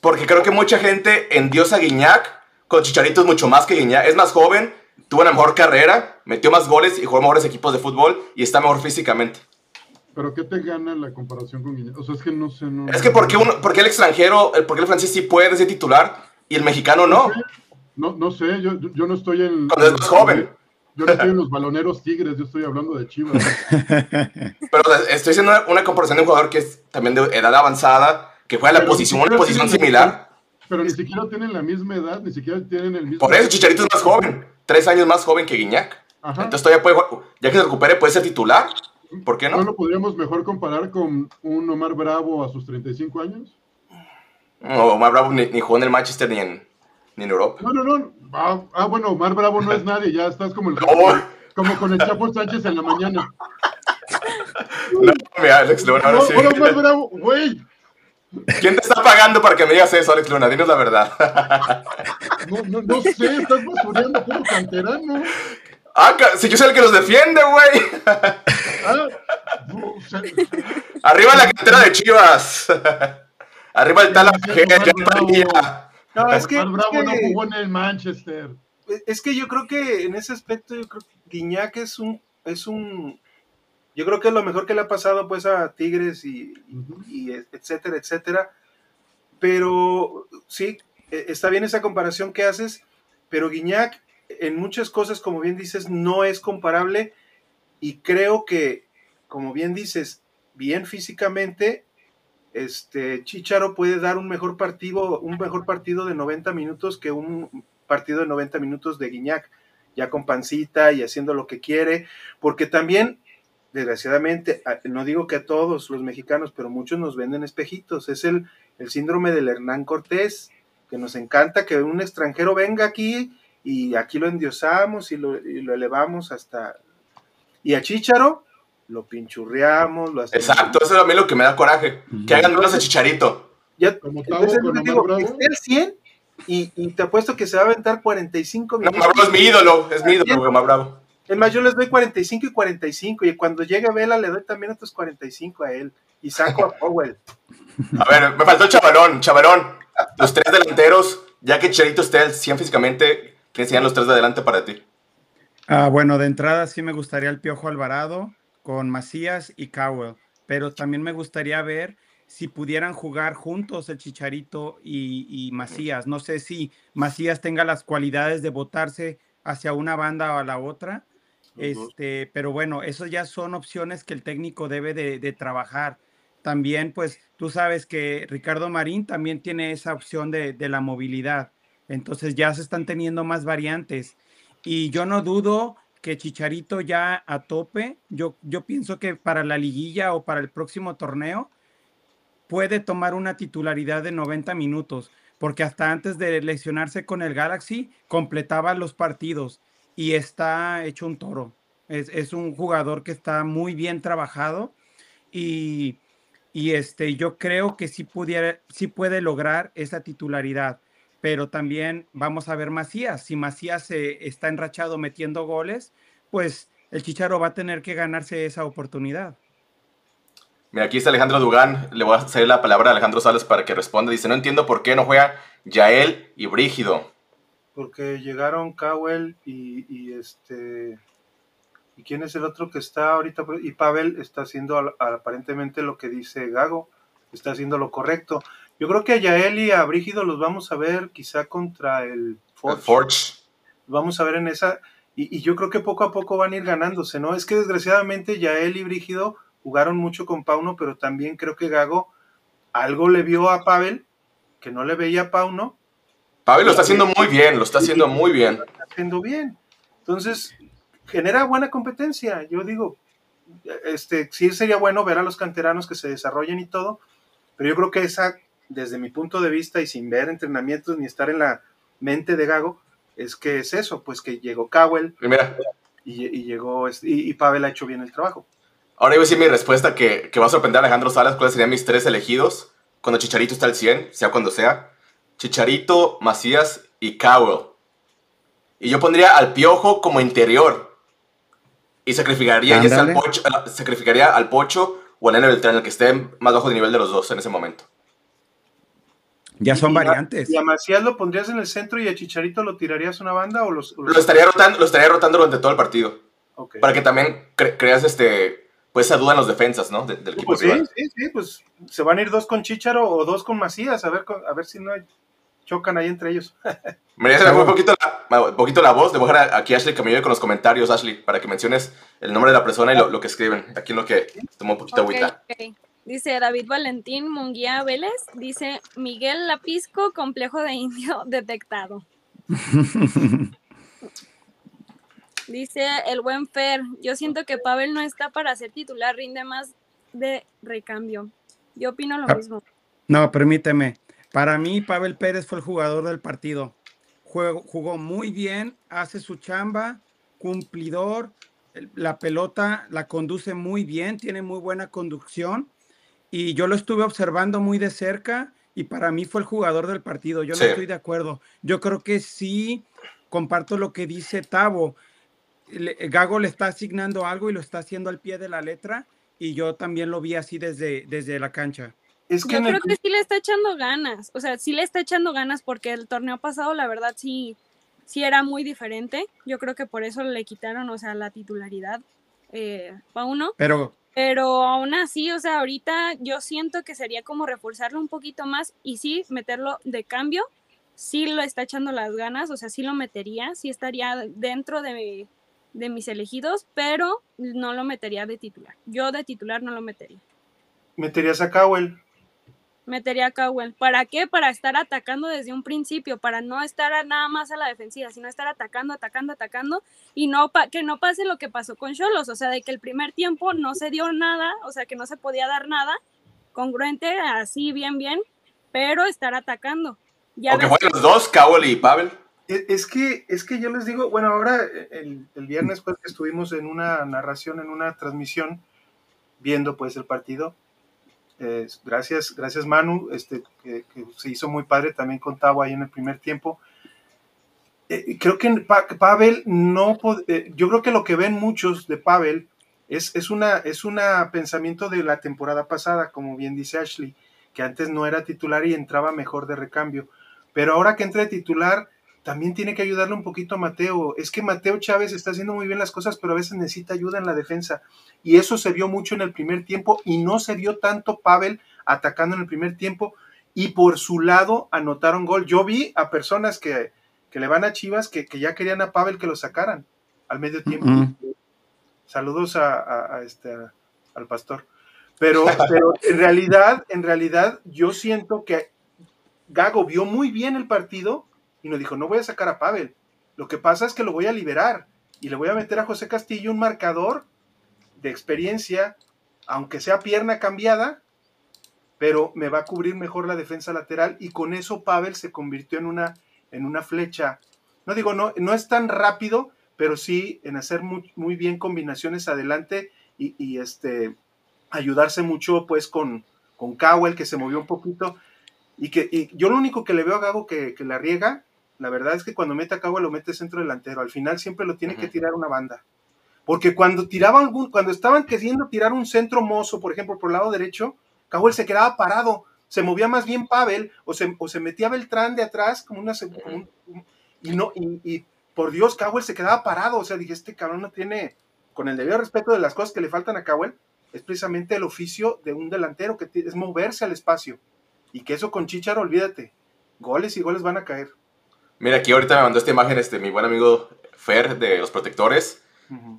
Porque creo que mucha gente endiosa a Guiñac. Con Chicharito es mucho más que Guiñac. Es más joven, tuvo una mejor carrera, metió más goles y jugó mejores equipos de fútbol y está mejor físicamente. ¿Pero qué te gana la comparación con Guiñac? O sea, es que no sé, no... Es que ¿por qué, uno, por qué el extranjero, el, por qué el francés sí puede ser titular y el mexicano no? No, no sé, yo, yo no estoy en... Cuando es más joven. Yo no estoy en los baloneros tigres, yo estoy hablando de Chivas. Pero estoy haciendo una, una comparación de un jugador que es también de edad avanzada, que juega la Pero posición, ni una posición similar. Pero ni siquiera tienen la misma edad, ni siquiera tienen el mismo... Por eso Chicharito es más joven, tres años más joven que Guiñac. Ajá. Entonces todavía puede, ya que se recupere, puede ser titular. ¿Por qué ¿No no? lo podríamos mejor comparar con un Omar Bravo a sus 35 años? No, Omar Bravo ni, ni jugó en el Manchester ni en, ni en Europa. No, no, no. Ah, ah, bueno, Omar Bravo no es nadie, ya estás como el como con el Chapo Sánchez en la mañana. No, mira, Alex No, sí. ahora Omar Bravo, güey. ¿Quién te está pagando para que me digas eso, Alex Luna? Dinos la verdad. No, no, no sé, estás basureando puro canterano. Ah, si yo soy el que los defiende, güey. Ah, no, o sea, Arriba la cantera de Chivas. Arriba el tal. No, es que, Omar Bravo es no que- jugó en el Manchester. es que yo creo que en ese aspecto, yo creo que Guiñac es un, es un, yo creo que es lo mejor que le ha pasado pues a Tigres y, y etcétera, etcétera. Pero sí, e- está bien esa comparación que haces, pero Guiñac en muchas cosas, como bien dices, no es comparable y creo que, como bien dices, bien físicamente, este Chicharo puede dar un mejor partido, un mejor partido de 90 minutos que un partido de 90 minutos de Guiñac, ya con pancita y haciendo lo que quiere, porque también, desgraciadamente, a- no digo que a todos los mexicanos, pero muchos nos venden espejitos, es el, el síndrome del Hernán Cortés, que nos encanta que un extranjero venga aquí y aquí lo endiosamos y lo, y lo elevamos hasta... Y a Chicharo lo pinchurreamos, lo hacemos... Exacto, eso es a mí lo que me da coraje. Que hagan duelos de Chicharito. Ya, Como entonces, te digo, esté al 100 y, y te apuesto que se va a aventar 45 No, minutos. Bravo es mi ídolo, es mi ídolo, Omar Bravo. Es más, yo les doy 45 y 45 y cuando llegue Vela le doy también otros 45 a él y saco a Powell. A ver, me faltó Chavalón, Chavalón. Los tres delanteros, ya que Chicharito esté al 100 físicamente, ¿quiénes serían los tres de adelante para ti? Ah, bueno, de entrada sí me gustaría el Piojo Alvarado con Macías y Cowell, pero también me gustaría ver si pudieran jugar juntos el Chicharito y, y Macías. No sé si Macías tenga las cualidades de botarse hacia una banda o a la otra, este, pero bueno, eso ya son opciones que el técnico debe de, de trabajar. También, pues, tú sabes que Ricardo Marín también tiene esa opción de, de la movilidad. Entonces ya se están teniendo más variantes. Y yo no dudo que Chicharito ya a tope, yo, yo pienso que para la liguilla o para el próximo torneo puede tomar una titularidad de 90 minutos, porque hasta antes de lesionarse con el Galaxy completaba los partidos y está hecho un toro. Es, es un jugador que está muy bien trabajado y, y este, yo creo que sí, pudiera, sí puede lograr esa titularidad. pero también vamos a ver Macías. Si Macías eh, está enrachado metiendo goles, pues el Chicharo va a tener que ganarse esa oportunidad. Mira, aquí está Alejandro Dugán. Le voy a hacer la palabra a Alejandro Salas para que responda. Dice, no entiendo por qué no juega Yael y Brígido. Porque llegaron Cowell y, y este... ¿Y quién es el otro que está ahorita? Y Pavel está haciendo al- aparentemente lo que dice Gago. Está haciendo lo correcto. Yo creo que a Yael y a Brígido los vamos a ver quizá contra el Forge. Forge. Vamos a ver en esa... Y, y yo creo que poco a poco van a ir ganándose, ¿no? Es que desgraciadamente Yael y Brígido jugaron mucho con Pauno, pero también creo que Gago algo le vio a Pavel que no le veía a Pauno. Pavel lo está haciendo muy bien, lo está haciendo muy bien. Está haciendo bien. Entonces, genera buena competencia. Yo digo, este, sí sería bueno ver a los canteranos que se desarrollen y todo, pero yo creo que esa, desde mi punto de vista y sin ver entrenamientos ni estar en la mente de Gago, es que es eso, pues que llegó Cowell mira, y, y llegó este- y, y Pavel ha hecho bien el trabajo. ahora iba a decir mi respuesta que, que va a sorprender a Alejandro Salas. ¿Cuáles serían mis tres elegidos? Cuando Chicharito está al 100, sea cuando sea. Chicharito, Macías y Cowell. Y yo pondría al Piojo como interior. Y sacrificaría, ya sea al pocho, eh, sacrificaría al Pocho o al Nene Beltrán, el que esté más bajo de nivel de los dos en ese momento. Ya son Y a- variantes. ¿Y a Macías lo pondrías en el centro y a Chicharito lo tirarías a una banda o los... Lo estaría rotando, lo estaría rotando durante todo el partido. Para que también cre- creas este, pues esa duda en los defensas, ¿no? De- del equipo Pues sí, rival. sí, sí, pues se van a ir dos con Chicharo o dos con Macías, a ver, a ver si no hay- chocan ahí entre ellos. Me fue un poquito, la, poquito la voz. Le voy a dejar aquí a Ashley que me ayude con los comentarios, Ashley, para que menciones el nombre de la persona y lo, lo que escriben. Aquí en lo que tomó un poquito Ok, agüita. Dice David Valentín Munguía Vélez, dice Miguel Lapisco, complejo de indio detectado. Dice el buen Fer, yo siento que Pavel no está para ser titular, rinde más de recambio. Yo opino lo Ah. mismo. No, permíteme. Para mí, Pavel Pérez fue el jugador del partido. Juego- jugó muy bien, hace su chamba, cumplidor. La pelota la conduce muy bien, tiene muy buena conducción. Y yo lo estuve observando muy de cerca y para mí fue el jugador del partido. Yo Sí. no estoy de acuerdo. Yo creo que sí comparto lo que dice Tavo. Gago le está asignando algo y lo está haciendo al pie de la letra. Y yo también lo vi así desde, desde la cancha. Es que Yo el- creo que sí le está echando ganas, o sea, sí le está echando ganas porque el torneo pasado, la verdad, sí, sí era muy diferente. Yo creo que por eso le quitaron, o sea, la titularidad eh, a uno. Pero Pero aún así, o sea, ahorita yo siento que sería como reforzarlo un poquito más y sí, meterlo de cambio. Sí lo está echando las ganas, o sea, sí lo metería, sí estaría dentro de, de mis elegidos, pero no lo metería de titular. Yo de titular no lo metería. meterías a Cowell. Metería a Cowell. ¿Para qué? Para estar atacando desde un principio, para no estar a- nada más a la defensiva, sino estar atacando, atacando, atacando y no pa- que no pase lo que pasó con Cholos, o sea, de que el primer tiempo no se dio nada, o sea, que no se podía dar nada congruente, así bien, bien, pero estar atacando. Ya O que después- jueguen los dos, Cowell y Pavel. E- Es que, es que yo les digo, bueno, ahora el, el viernes pues estuvimos en una narración, en una transmisión, viendo pues el partido. Eh, gracias, gracias Manu, este, que, se hizo muy padre, también contaba ahí en el primer tiempo. Eh, creo que Pa- Pavel no, eh, yo creo que lo que ven muchos de Pavel es, es una, es una pensamiento de la temporada pasada, como bien dice Ashley, que antes no era titular y entraba mejor de recambio. Pero ahora que entra de titular, también tiene que ayudarle un poquito a Mateo. Es que Mateo Chávez está haciendo muy bien las cosas, pero a veces necesita ayuda en la defensa. Y eso se vio mucho en el primer tiempo y no se vio tanto Pavel atacando en el primer tiempo. Y por su lado anotaron gol. Yo vi a personas que, que le van a Chivas que, que ya querían a Pavel que lo sacaran al medio tiempo. Saludos a, a- a este, a- al pastor. Pero, pero en realidad, en realidad, yo siento que Gago vio muy bien el partido y nos dijo, no voy a sacar a Pavel. Lo que pasa es que lo voy a liberar y le voy a meter a José Castillo un marcador de experiencia, aunque sea pierna cambiada, pero me va a cubrir mejor la defensa lateral y con eso Pavel se convirtió en una, en una flecha. No digo, no, no es tan rápido, pero sí en hacer muy, muy bien combinaciones adelante y, y, este ayudarse mucho pues con, con Cowell que se movió un poquito. Y que y yo lo único que le veo a Gago que, que la riega, la verdad es que cuando mete a Cowell lo mete centro delantero. Al final siempre lo tiene que tirar una banda. Porque cuando tiraban algún, cuando estaban queriendo tirar un centro mozo, por ejemplo, por el lado derecho, Cowell se quedaba parado. Se movía más bien Pavel o se, o se metía Beltrán de atrás como una seg- como un- y no y, y por Dios Cowell se quedaba parado. O sea, dije, este cabrón no tiene, con el debido respeto de las cosas que le faltan a Cowell, es precisamente el oficio de un delantero, que es moverse al espacio. Y que eso con Chicharo, olvídate. Goles y goles van a caer. Mira, aquí ahorita me mandó esta imagen este, mi buen amigo Fer de los protectores,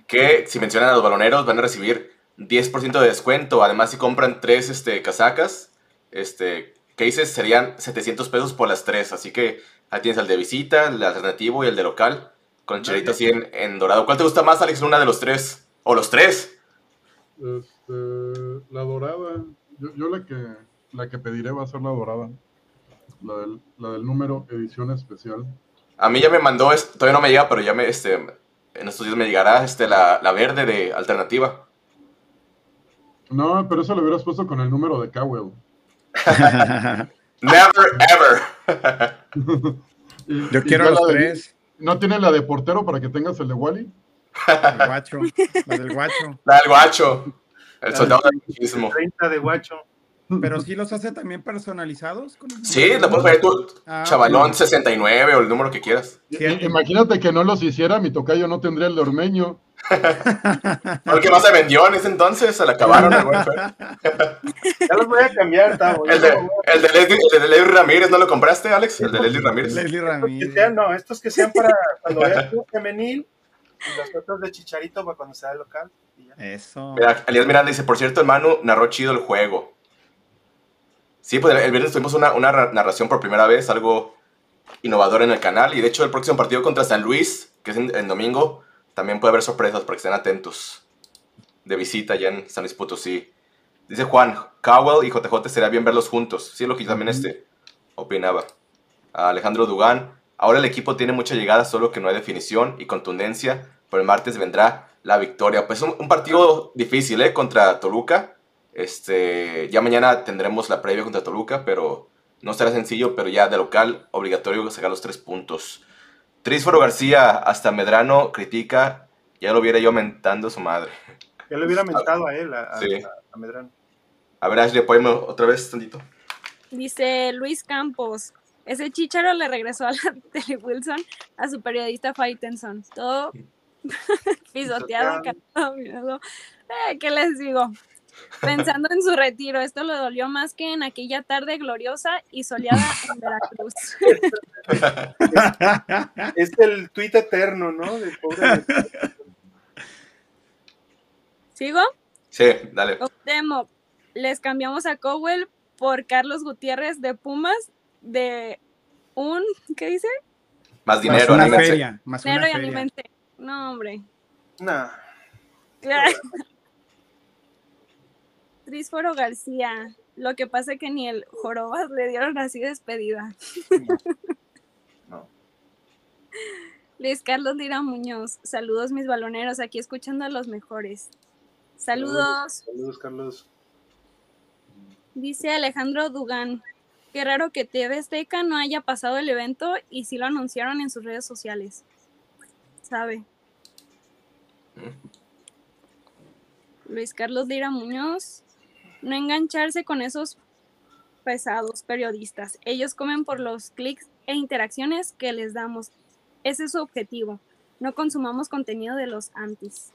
que si mencionan a los baloneros van a recibir 10% de descuento. Además, si compran tres este, casacas, este, cases serían 700 pesos por las tres. Así que ahí tienes el de visita, el alternativo y el de local, con el chilito así en, en dorado. ¿Cuál te gusta más, Alex, una de los tres? ¿O los tres? Este, la dorada. Yo, yo la que la que pediré va a ser la dorada. La del, la del número edición especial. A mí ya me mandó, todavía no me llega, pero ya me, este, en estos días me llegará este, la, la verde de alternativa. No, pero eso lo hubieras puesto con el número de Cowell. Never, ever. Y- Yo quiero los la de- tres. ¿No tiene la de portero para que tengas el de Wally? El guacho. La del guacho. La del guacho. El soldado del machismo. 30 de guacho. Pero sí los hace también personalizados. Con el Sí, la puedes poner tú, Ah, chavalón 69 o el número que quieras. Imagínate que no los hiciera, mi tocayo no tendría el de Ormeño. Porque no se vendió en ese entonces, se la acabaron. el. Ya los voy a cambiar, Tavo. El de, el de Leslie, el de Leslie Ramírez, ¿no lo compraste, Alex? El de Leslie Ramírez. Leslie Ramírez. sean, no, estos que sean para cuando veas tú femenil y los otros de Chicharito para cuando sea local. y ya. Eso. Mira, Elías Miranda dice, por cierto, el Manu narró chido el juego. Sí, pues el viernes tuvimos una, una ra- narración por primera vez, algo innovador en el canal. Y de hecho, el próximo partido contra San Luis, que es en, en domingo, también puede haber sorpresas para que estén atentos. De visita ya en San Luis Potosí. Dice Juan, Cowell y JJ sería bien verlos juntos. Sí, es lo que yo también este, opinaba. A Alejandro Dugán, ahora el equipo tiene mucha llegada, solo que no hay definición y contundencia. Pero el martes vendrá la victoria. Pues un, un partido difícil, ¿eh? Contra Toluca. Este, ya mañana tendremos la previa contra Toluca, pero no será sencillo, pero ya de local, obligatorio sacar los tres puntos. Trísforo García, hasta Medrano critica, ya lo hubiera yo mentando a su madre. Ya le hubiera mentado a él, a, a- Sí. a- a Medrano. A ver, Ashley, apóyame otra vez tantito. Dice Luis Campos. Ese chicharo le regresó a la Tele Wilson a su periodista Faitenson. Todo pisoteado, mirado. Eh, ¿Qué les digo? Pensando en su retiro, esto le dolió más que en aquella tarde gloriosa y soleada en Veracruz. Es el tuit eterno, ¿no? Del pobre. ¿Sigo? Sí, dale. Cuauhtémoc, les cambiamos a Cowell por Carlos Gutiérrez de Pumas de un, ¿qué dice? Más dinero, Más una anímense. feria. Más una Dinero y feria. anímense. No, hombre. Nah. Trísforo García. Lo que pasa es que ni el Jorobas le dieron así despedida. No. Luis Carlos Lira Muñoz. Saludos mis baloneros, aquí escuchando a los mejores. Saludos. Saludos, Carlos. Dice Alejandro Dugan. Qué raro que TV Azteca no haya pasado el evento y sí lo anunciaron en sus redes sociales. ¿Sabe? Luis Carlos Lira Muñoz. No engancharse con esos pesados periodistas. Ellos comen por los clics e interacciones que les damos. Ese es su objetivo. No consumamos contenido de los antis.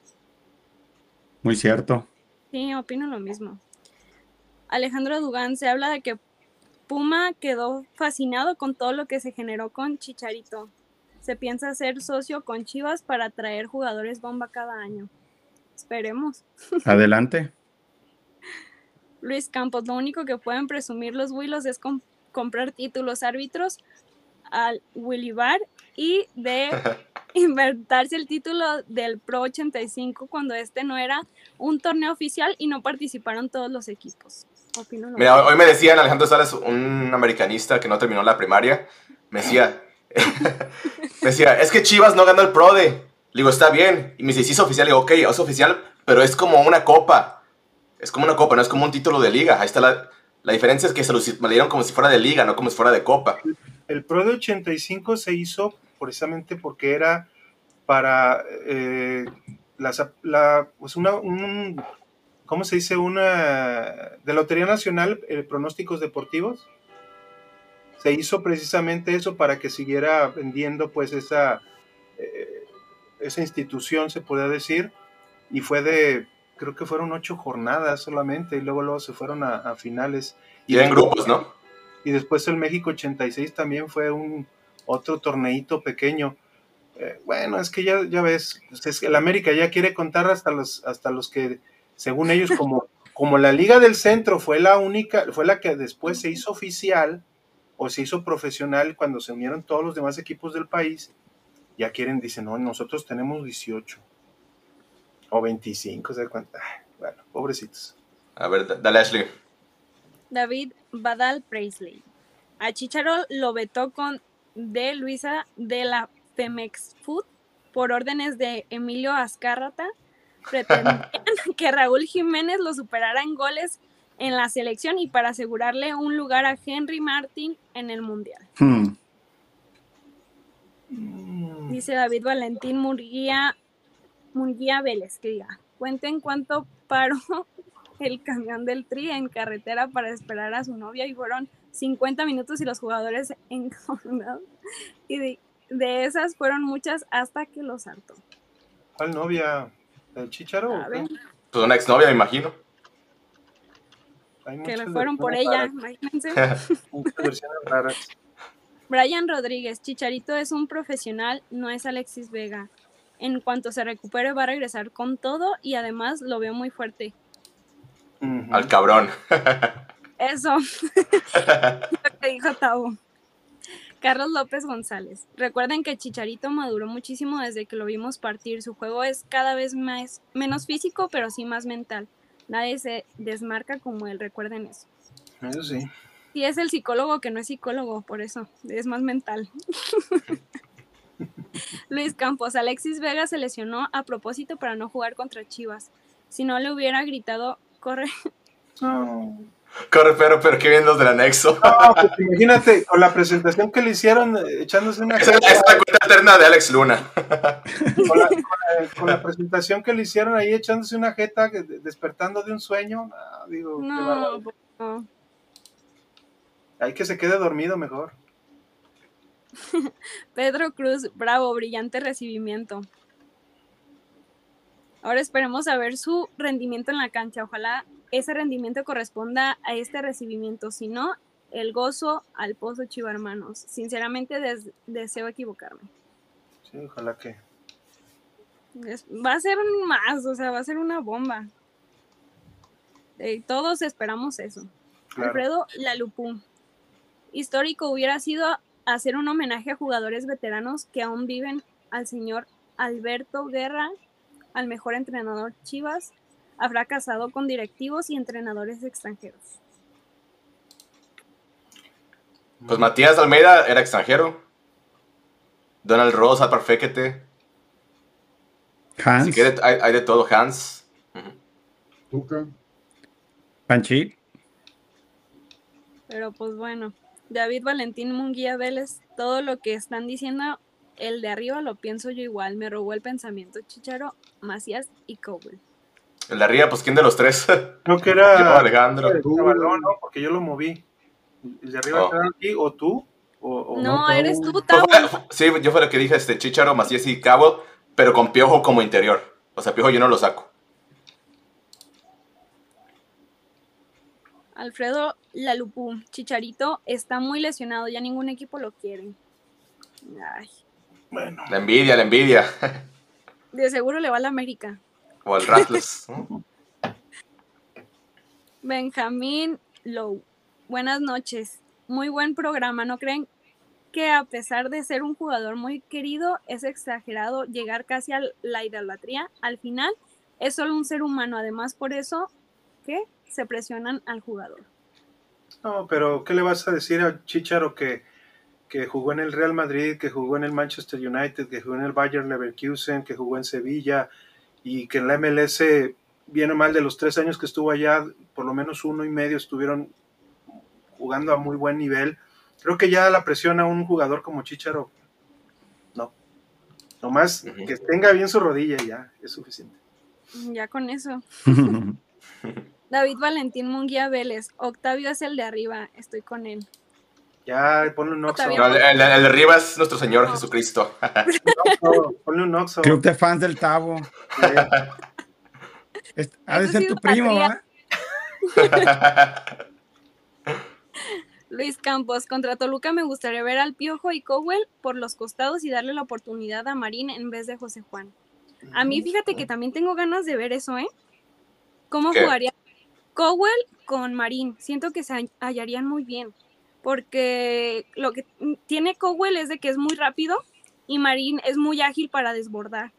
Muy cierto. Sí, opino lo mismo. Alejandro Dugán se habla de que Puma quedó fascinado con todo lo que se generó con Chicharito. Se piensa ser socio con Chivas para traer jugadores bomba cada año. Esperemos. Adelante. Luis Campos, lo único que pueden presumir los Willos es com- comprar títulos árbitros al Willy Bar y de inventarse el título del Pro 85 cuando este no era un torneo oficial y no participaron todos los equipos. Opino lo Mira, hoy me decían, Alejandro Salas, un americanista que no terminó la primaria, me decía, me decía, es que Chivas no ganó el PRODE. Le digo, está bien. Y me dice, sí es oficial. Le digo, ok, es oficial, pero es como una copa. Es como una copa, no es como un título de liga. Ahí está la, La diferencia es que se lo dieron como si fuera de liga, no como si fuera de copa. El Pro de 85 se hizo precisamente porque era para eh, las- la, pues una, un, ¿cómo se dice? Una de Lotería Nacional, eh, pronósticos deportivos. Se hizo precisamente eso para que siguiera vendiendo pues esa, eh, esa institución, se podría decir, y fue de, creo que fueron ocho jornadas solamente, y luego, luego se fueron a, a finales. Y en grupos, ¿no? Y después el México 86 también fue un otro torneito pequeño. Eh, bueno, es que ya, ya ves, es que el América ya quiere contar hasta los, hasta los que, según ellos, como, como la Liga del Centro fue la única, fue la que después se hizo oficial o se hizo profesional cuando se unieron todos los demás equipos del país, ya quieren, dicen, no, nosotros tenemos 18 o 25, ¿se cuenta? Bueno, pobrecitos. A ver, da- dale Ashley. David Badal Paisley. A Chicharo lo vetó con de Luisa de la Femex Food por órdenes de Emilio Azcárrata. Pretendían que Raúl Jiménez lo superara en goles en la selección y para asegurarle un lugar a Henry Martin en el Mundial. Hmm. Dice David Valentín Murguía, Murguía Vélez, que diga, cuenten cuánto paró el camión del Tri en carretera para esperar a su novia y fueron 50 minutos y los jugadores encaminados. Y de, de esas fueron muchas hasta que los saltó. ¿Cuál novia? ¿El Chicharo? Pues una exnovia, me imagino. Hay que le fueron por ella, imagínense. raras, muchas versiones raras. Brian Rodríguez, Chicharito es un profesional, no es Alexis Vega. En cuanto se recupere va a regresar con todo y además lo veo muy fuerte. Al cabrón. Eso. Lo que dijo Tavo. Carlos López González. Recuerden que Chicharito maduró muchísimo desde que lo vimos partir. Su juego es cada vez más, menos físico, pero sí más mental. Nadie se desmarca como él, recuerden eso. Eso sí. Y es el psicólogo que no es psicólogo, por eso, es más mental. Luis Campos, Alexis Vega se lesionó a propósito para no jugar contra Chivas. Si no le hubiera gritado, corre. Corre, pero, pero qué bien los del anexo. No, pues imagínate, con la presentación que le hicieron, eh, echándose una Esa es la cuenta alterna de Alex Luna. con, la, con la- con la presentación que le hicieron ahí, echándose una jeta, despertando de un sueño, ah, digo, No, bárbaro. no. hay que se quede dormido mejor. Pedro Cruz, bravo, brillante recibimiento. Ahora esperemos a ver su rendimiento en la cancha. Ojalá ese rendimiento corresponda a este recibimiento. Si no, el gozo al pozo Chiva hermanos. Sinceramente des- deseo equivocarme. Sí, ojalá que. Es- va a ser más, o sea, va a ser una bomba. Eh, todos esperamos eso. Claro. Alfredo Lalupú. Histórico hubiera sido hacer un homenaje a jugadores veteranos que aún viven al señor Alberto Guerra, al mejor entrenador Chivas, ha fracasado con directivos y entrenadores extranjeros. Pues Matías Almeida era extranjero. Donald Ross, Alpar Fekete. Hans, Así que hay, hay- hay de todo. Hans. Tuca. Panchi. Pero pues bueno, David Valentín Munguía Vélez, todo lo que están diciendo, el de arriba lo pienso yo igual, me robó el pensamiento Chicharo, Macías y Cowell. El de arriba, pues ¿quién de los tres? Creo que era. Yo, Alejandro. el ¿no? Porque yo lo moví. El de arriba Oh. estaba aquí, o tú, o, o No, eres tú, Tavo. sí, yo fue lo que dije, este Chicharo, Macías y Cabo, pero con Piojo como interior. O sea, Piojo yo no lo saco. Alfredo Lalupú, Chicharito está muy lesionado, ya ningún equipo lo quiere. Ay, Bueno. La envidia, la envidia. de seguro le va a la América. o al Rattlers. Benjamín Low, buenas noches. Muy buen programa, ¿no creen que a pesar de ser un jugador muy querido, es exagerado llegar casi a la idolatría? Al final, es solo un ser humano, además por eso que se presionan al jugador. No, pero ¿qué le vas a decir a Chicharo que, que jugó en el Real Madrid, que jugó en el Manchester United, que jugó en el Bayern Leverkusen, que jugó en Sevilla y que en la MLS, bien o mal, de los tres años que estuvo allá, por lo menos uno y medio estuvieron jugando a muy buen nivel. Creo que ya la presión a un jugador como Chicharo, no. Nomás que tenga bien su rodilla ya, es suficiente. Ya con eso. David Valentín Munguía Vélez. Octavio es el de arriba. Estoy con él. Ya, ponle un Oxxo. No, el, el- el de arriba es nuestro Señor Jesucristo. Oxxo, ponle un Oxxo. Club de fans del Tavo. Es- Ha de ser tu primo. ¿verdad? Luis Campos. Contra Toluca me gustaría ver al Piojo y Cowell por los costados y darle la oportunidad a Marín en vez de José Juan. A mí, fíjate que también tengo ganas de ver eso, ¿eh? ¿Cómo ¿Qué? jugaría Cowell con Marín? Siento que se hallarían muy bien. Porque lo que tiene Cowell es de que es muy rápido y Marín es muy ágil para desbordar.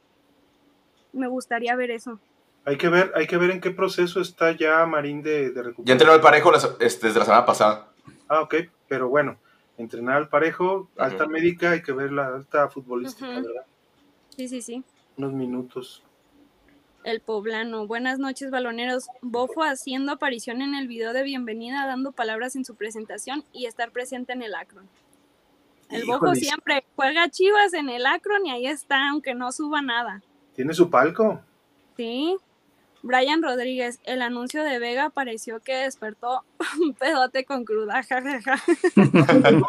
Me gustaría ver eso. Hay que ver, hay que ver en qué proceso está ya Marín de, de Ya recuperación. entrenó el parejo las- este, desde la semana pasada. Ah, ok, pero bueno, entrenar al parejo, alta médica, hay que ver la alta futbolística. ¿verdad? Sí, sí, sí. Unos minutos. El poblano. Buenas noches, baloneros. Bofo haciendo aparición en el video de bienvenida, dando palabras en su presentación y estar presente en el Akron. El Bofo Híjoles. siempre juega chivas en el Akron y ahí está, aunque no suba nada. ¿Tiene su palco? Sí. Brian Rodríguez, el anuncio de Vega pareció que despertó un pedote con cruda, jajaja.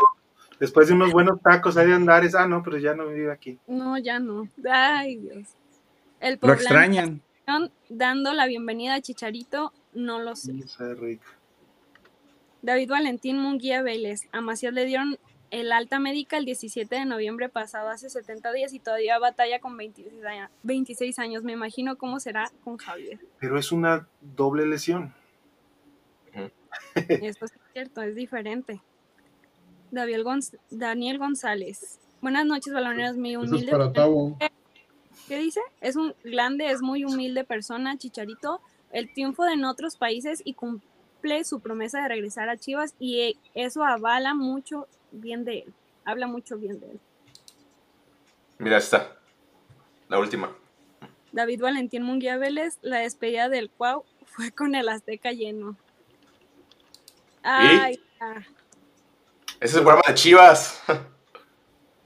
Después de unos buenos tacos ahí de Andares, ah, no, pero ya no vive aquí. No, ya no. Ay, Dios. El Lo extrañan. Dando la bienvenida a Chicharito, no lo sé. David Valentín Munguía Vélez. A le dieron el alta médica el 17 de noviembre pasado, hace 70 días, y todavía batalla con 26 años. 26 años. Me imagino cómo será con Javier. Pero es una doble lesión. Esto es cierto, es diferente. David Gonz- Daniel González. Buenas noches, baloneros. Mi Eso es humilde. para Tavo. ¿Qué dice? Es un grande, es muy humilde persona, Chicharito. El triunfo de en otros países y cumple su promesa de regresar a Chivas y eh, eso avala mucho bien de él. Habla mucho bien de él. Mira, esta. La última. David Valentín Munguía Vélez, la despedida del Cuau fue con el Azteca lleno. Ay, ah, Ese es el programa de Chivas.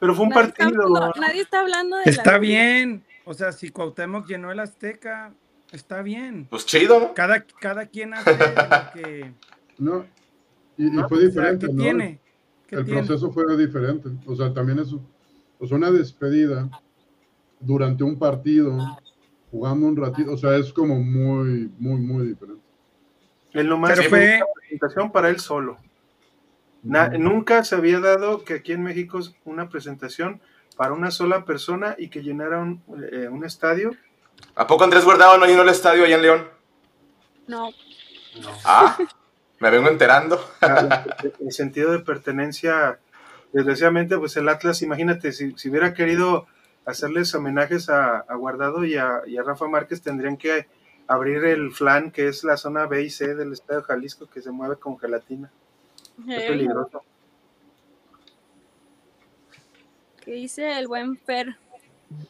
Pero fue un nadie, está hablando, nadie está hablando de Está la- bien. O sea, si Cuauhtémoc llenó el Azteca, está bien. Pues chido, ¿no? Cada, cada quien hace lo que... No, y, fue o sea, diferente, ¿qué ¿no? tiene? ¿Qué el tiene? proceso fue diferente. O sea, también es o sea, una despedida durante un partido, jugando un ratito. O sea, es como muy, muy, muy diferente. Es lo más Pero fue- una presentación para él solo. Na- Nunca se había dado que aquí en México es una presentación para una sola persona y que llenara un, eh, un estadio. ¿A poco Andrés Guardado no llenó el estadio allá en León? No. Ah, me vengo enterando. El sentido de pertenencia, desgraciadamente, pues el Atlas, imagínate, si, si hubiera querido hacerles homenajes a, a Guardado y a, y a Rafa Márquez, tendrían que abrir el flan, que es la zona B y C del Estadio Jalisco, que se mueve con gelatina. Es peligroso. ¿Qué dice el buen Fer?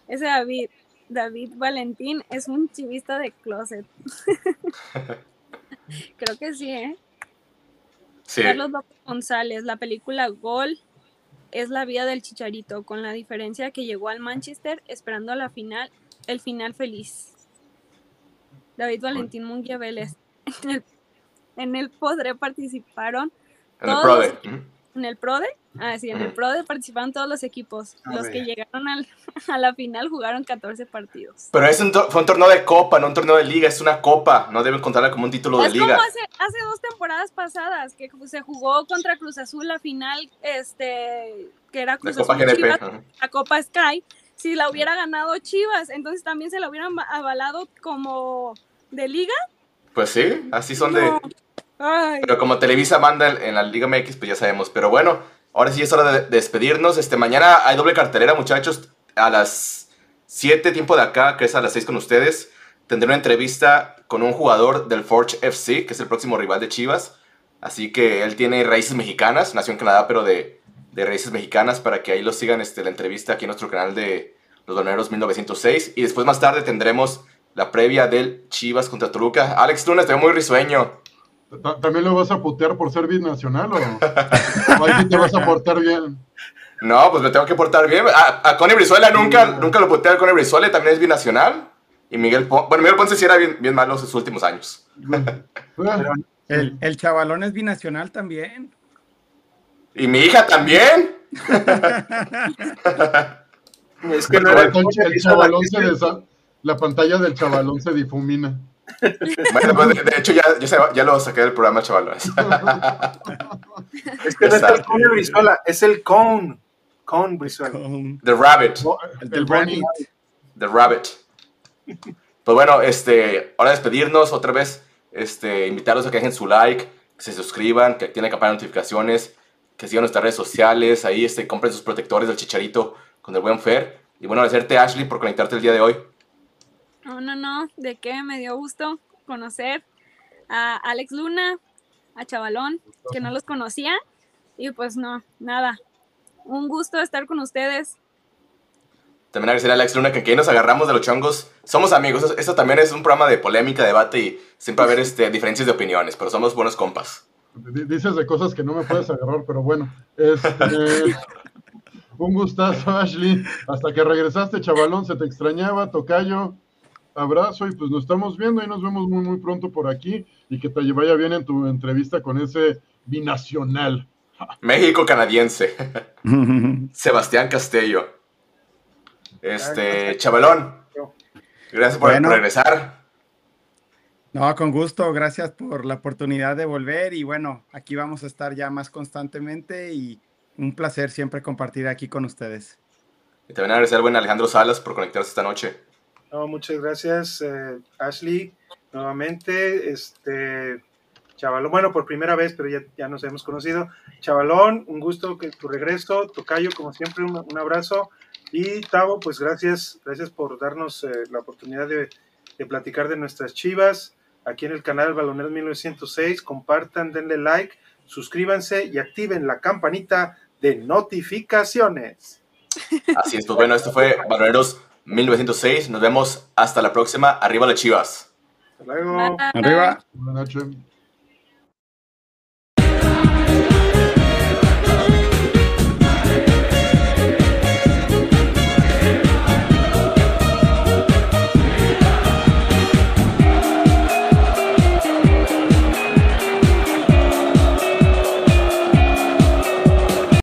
Ese David, David Valentín es un chivista de closet. Creo que sí, ¿eh? Sí. Carlos López González, la película Gol es la vida del Chicharito, con la diferencia que llegó al Manchester esperando la final, el final feliz. David Valentín Munguía Vélez. En el, en el Podre participaron En todos. En el PRODE, ah, sí, en el. PRODE participaron todos los equipos. A los ver. que llegaron al- a la final jugaron 14 partidos. Pero es un fue un torneo de copa, no un torneo de liga, es una copa. No deben contarla como un título de liga. como hace, hace dos temporadas pasadas que se jugó contra Cruz Azul la final, este, que era Cruz Copa Azul GNP, Chivas, la Copa Sky. Si la hubiera ganado Chivas, entonces también se la hubieran va- avalado como de liga. Pues sí, así son de... Ay. Pero como Televisa manda en, la Liga MX, pues ya sabemos. Pero bueno, ahora sí es hora de, de despedirnos. Este, mañana hay doble cartelera, muchachos. A las 7, tiempo de acá, que es a las 6 con ustedes. Tendré una entrevista con un jugador del Forge FC, que es el próximo rival de Chivas. Así que él tiene raíces mexicanas, nació en Canadá, pero de, de raíces mexicanas, para que ahí lo sigan este, la entrevista aquí en nuestro canal de Los Doneros 1906. Y después más tarde tendremos la previa del Chivas contra Toluca. Alex Tunes, te veo muy risueño. Ta- ¿También lo vas a putear por ser binacional o, o ahí sí te vas a portar bien? No, pues me tengo que portar bien. A, a Connie Brizuela nunca, nunca lo puteé a Connie Brizuela, también es binacional. Y Miguel Ponce, bueno, Miguel Ponce sí era bien, bien malo en sus últimos años. El, el chavalón es binacional también. Y mi hija también. Es que no el chavalón se desa- la pantalla del chavalón se difumina. Bueno, pues, de, de hecho ya, ya, se- ya lo saqué del programa, chavalones. Es que no es el cone Brizuela, es el cone. Cone Brizuela. The Rabbit. El Bonnie. The Rabbit. Pues bueno, este, ahora despedirnos otra vez, este, invitarlos a que dejen su like, que se suscriban, que activen la campana de notificaciones, que sigan nuestras redes sociales, ahí este, compren sus protectores del chicharito con el buen Fer. Y bueno, agradecerte Ashley por conectarte el día de hoy. No, no, no, de qué me dio gusto conocer a Alex Luna, a Chavalón, que no los conocía. Y pues no, nada. Un gusto estar con ustedes. También agradecer a Alex Luna que aquí nos agarramos de los chongos. Somos amigos, esto, esto también es un programa de polémica, debate y siempre va a haber este, diferencias de opiniones, pero somos buenos compas. Dices de cosas que no me puedes agarrar, pero bueno. Este, un gustazo, Ashley. Hasta que regresaste, chavalón, se te extrañaba, tocayo. Abrazo y pues nos estamos viendo y nos vemos muy, muy pronto por aquí y que te vaya bien en tu entrevista con ese binacional. México canadiense. Sebastián Castello. Este, chavalón. Gracias por, Bueno. regresar. No, con gusto, gracias por la oportunidad de volver y bueno, aquí vamos a estar ya más constantemente y un placer siempre compartir aquí con ustedes. Y también agradecer al buen Alejandro Salas por conectarse esta noche. No, muchas gracias, eh, Ashley. Nuevamente, este Chavalón, bueno, por primera vez, pero ya, nos hemos conocido. Chavalón, un gusto que tu regreso. Tocayo, como siempre, un, abrazo. Y Tavo, pues gracias, gracias por darnos eh, la oportunidad de, de platicar de nuestras chivas aquí en el canal Baloneros 1906. Compartan, denle like, suscríbanse y activen la campanita de notificaciones. Así es, pues bueno, esto fue Baloneros 1906. Nos vemos hasta la próxima. Arriba las chivas. Hasta luego. Arriba. Buenas noches.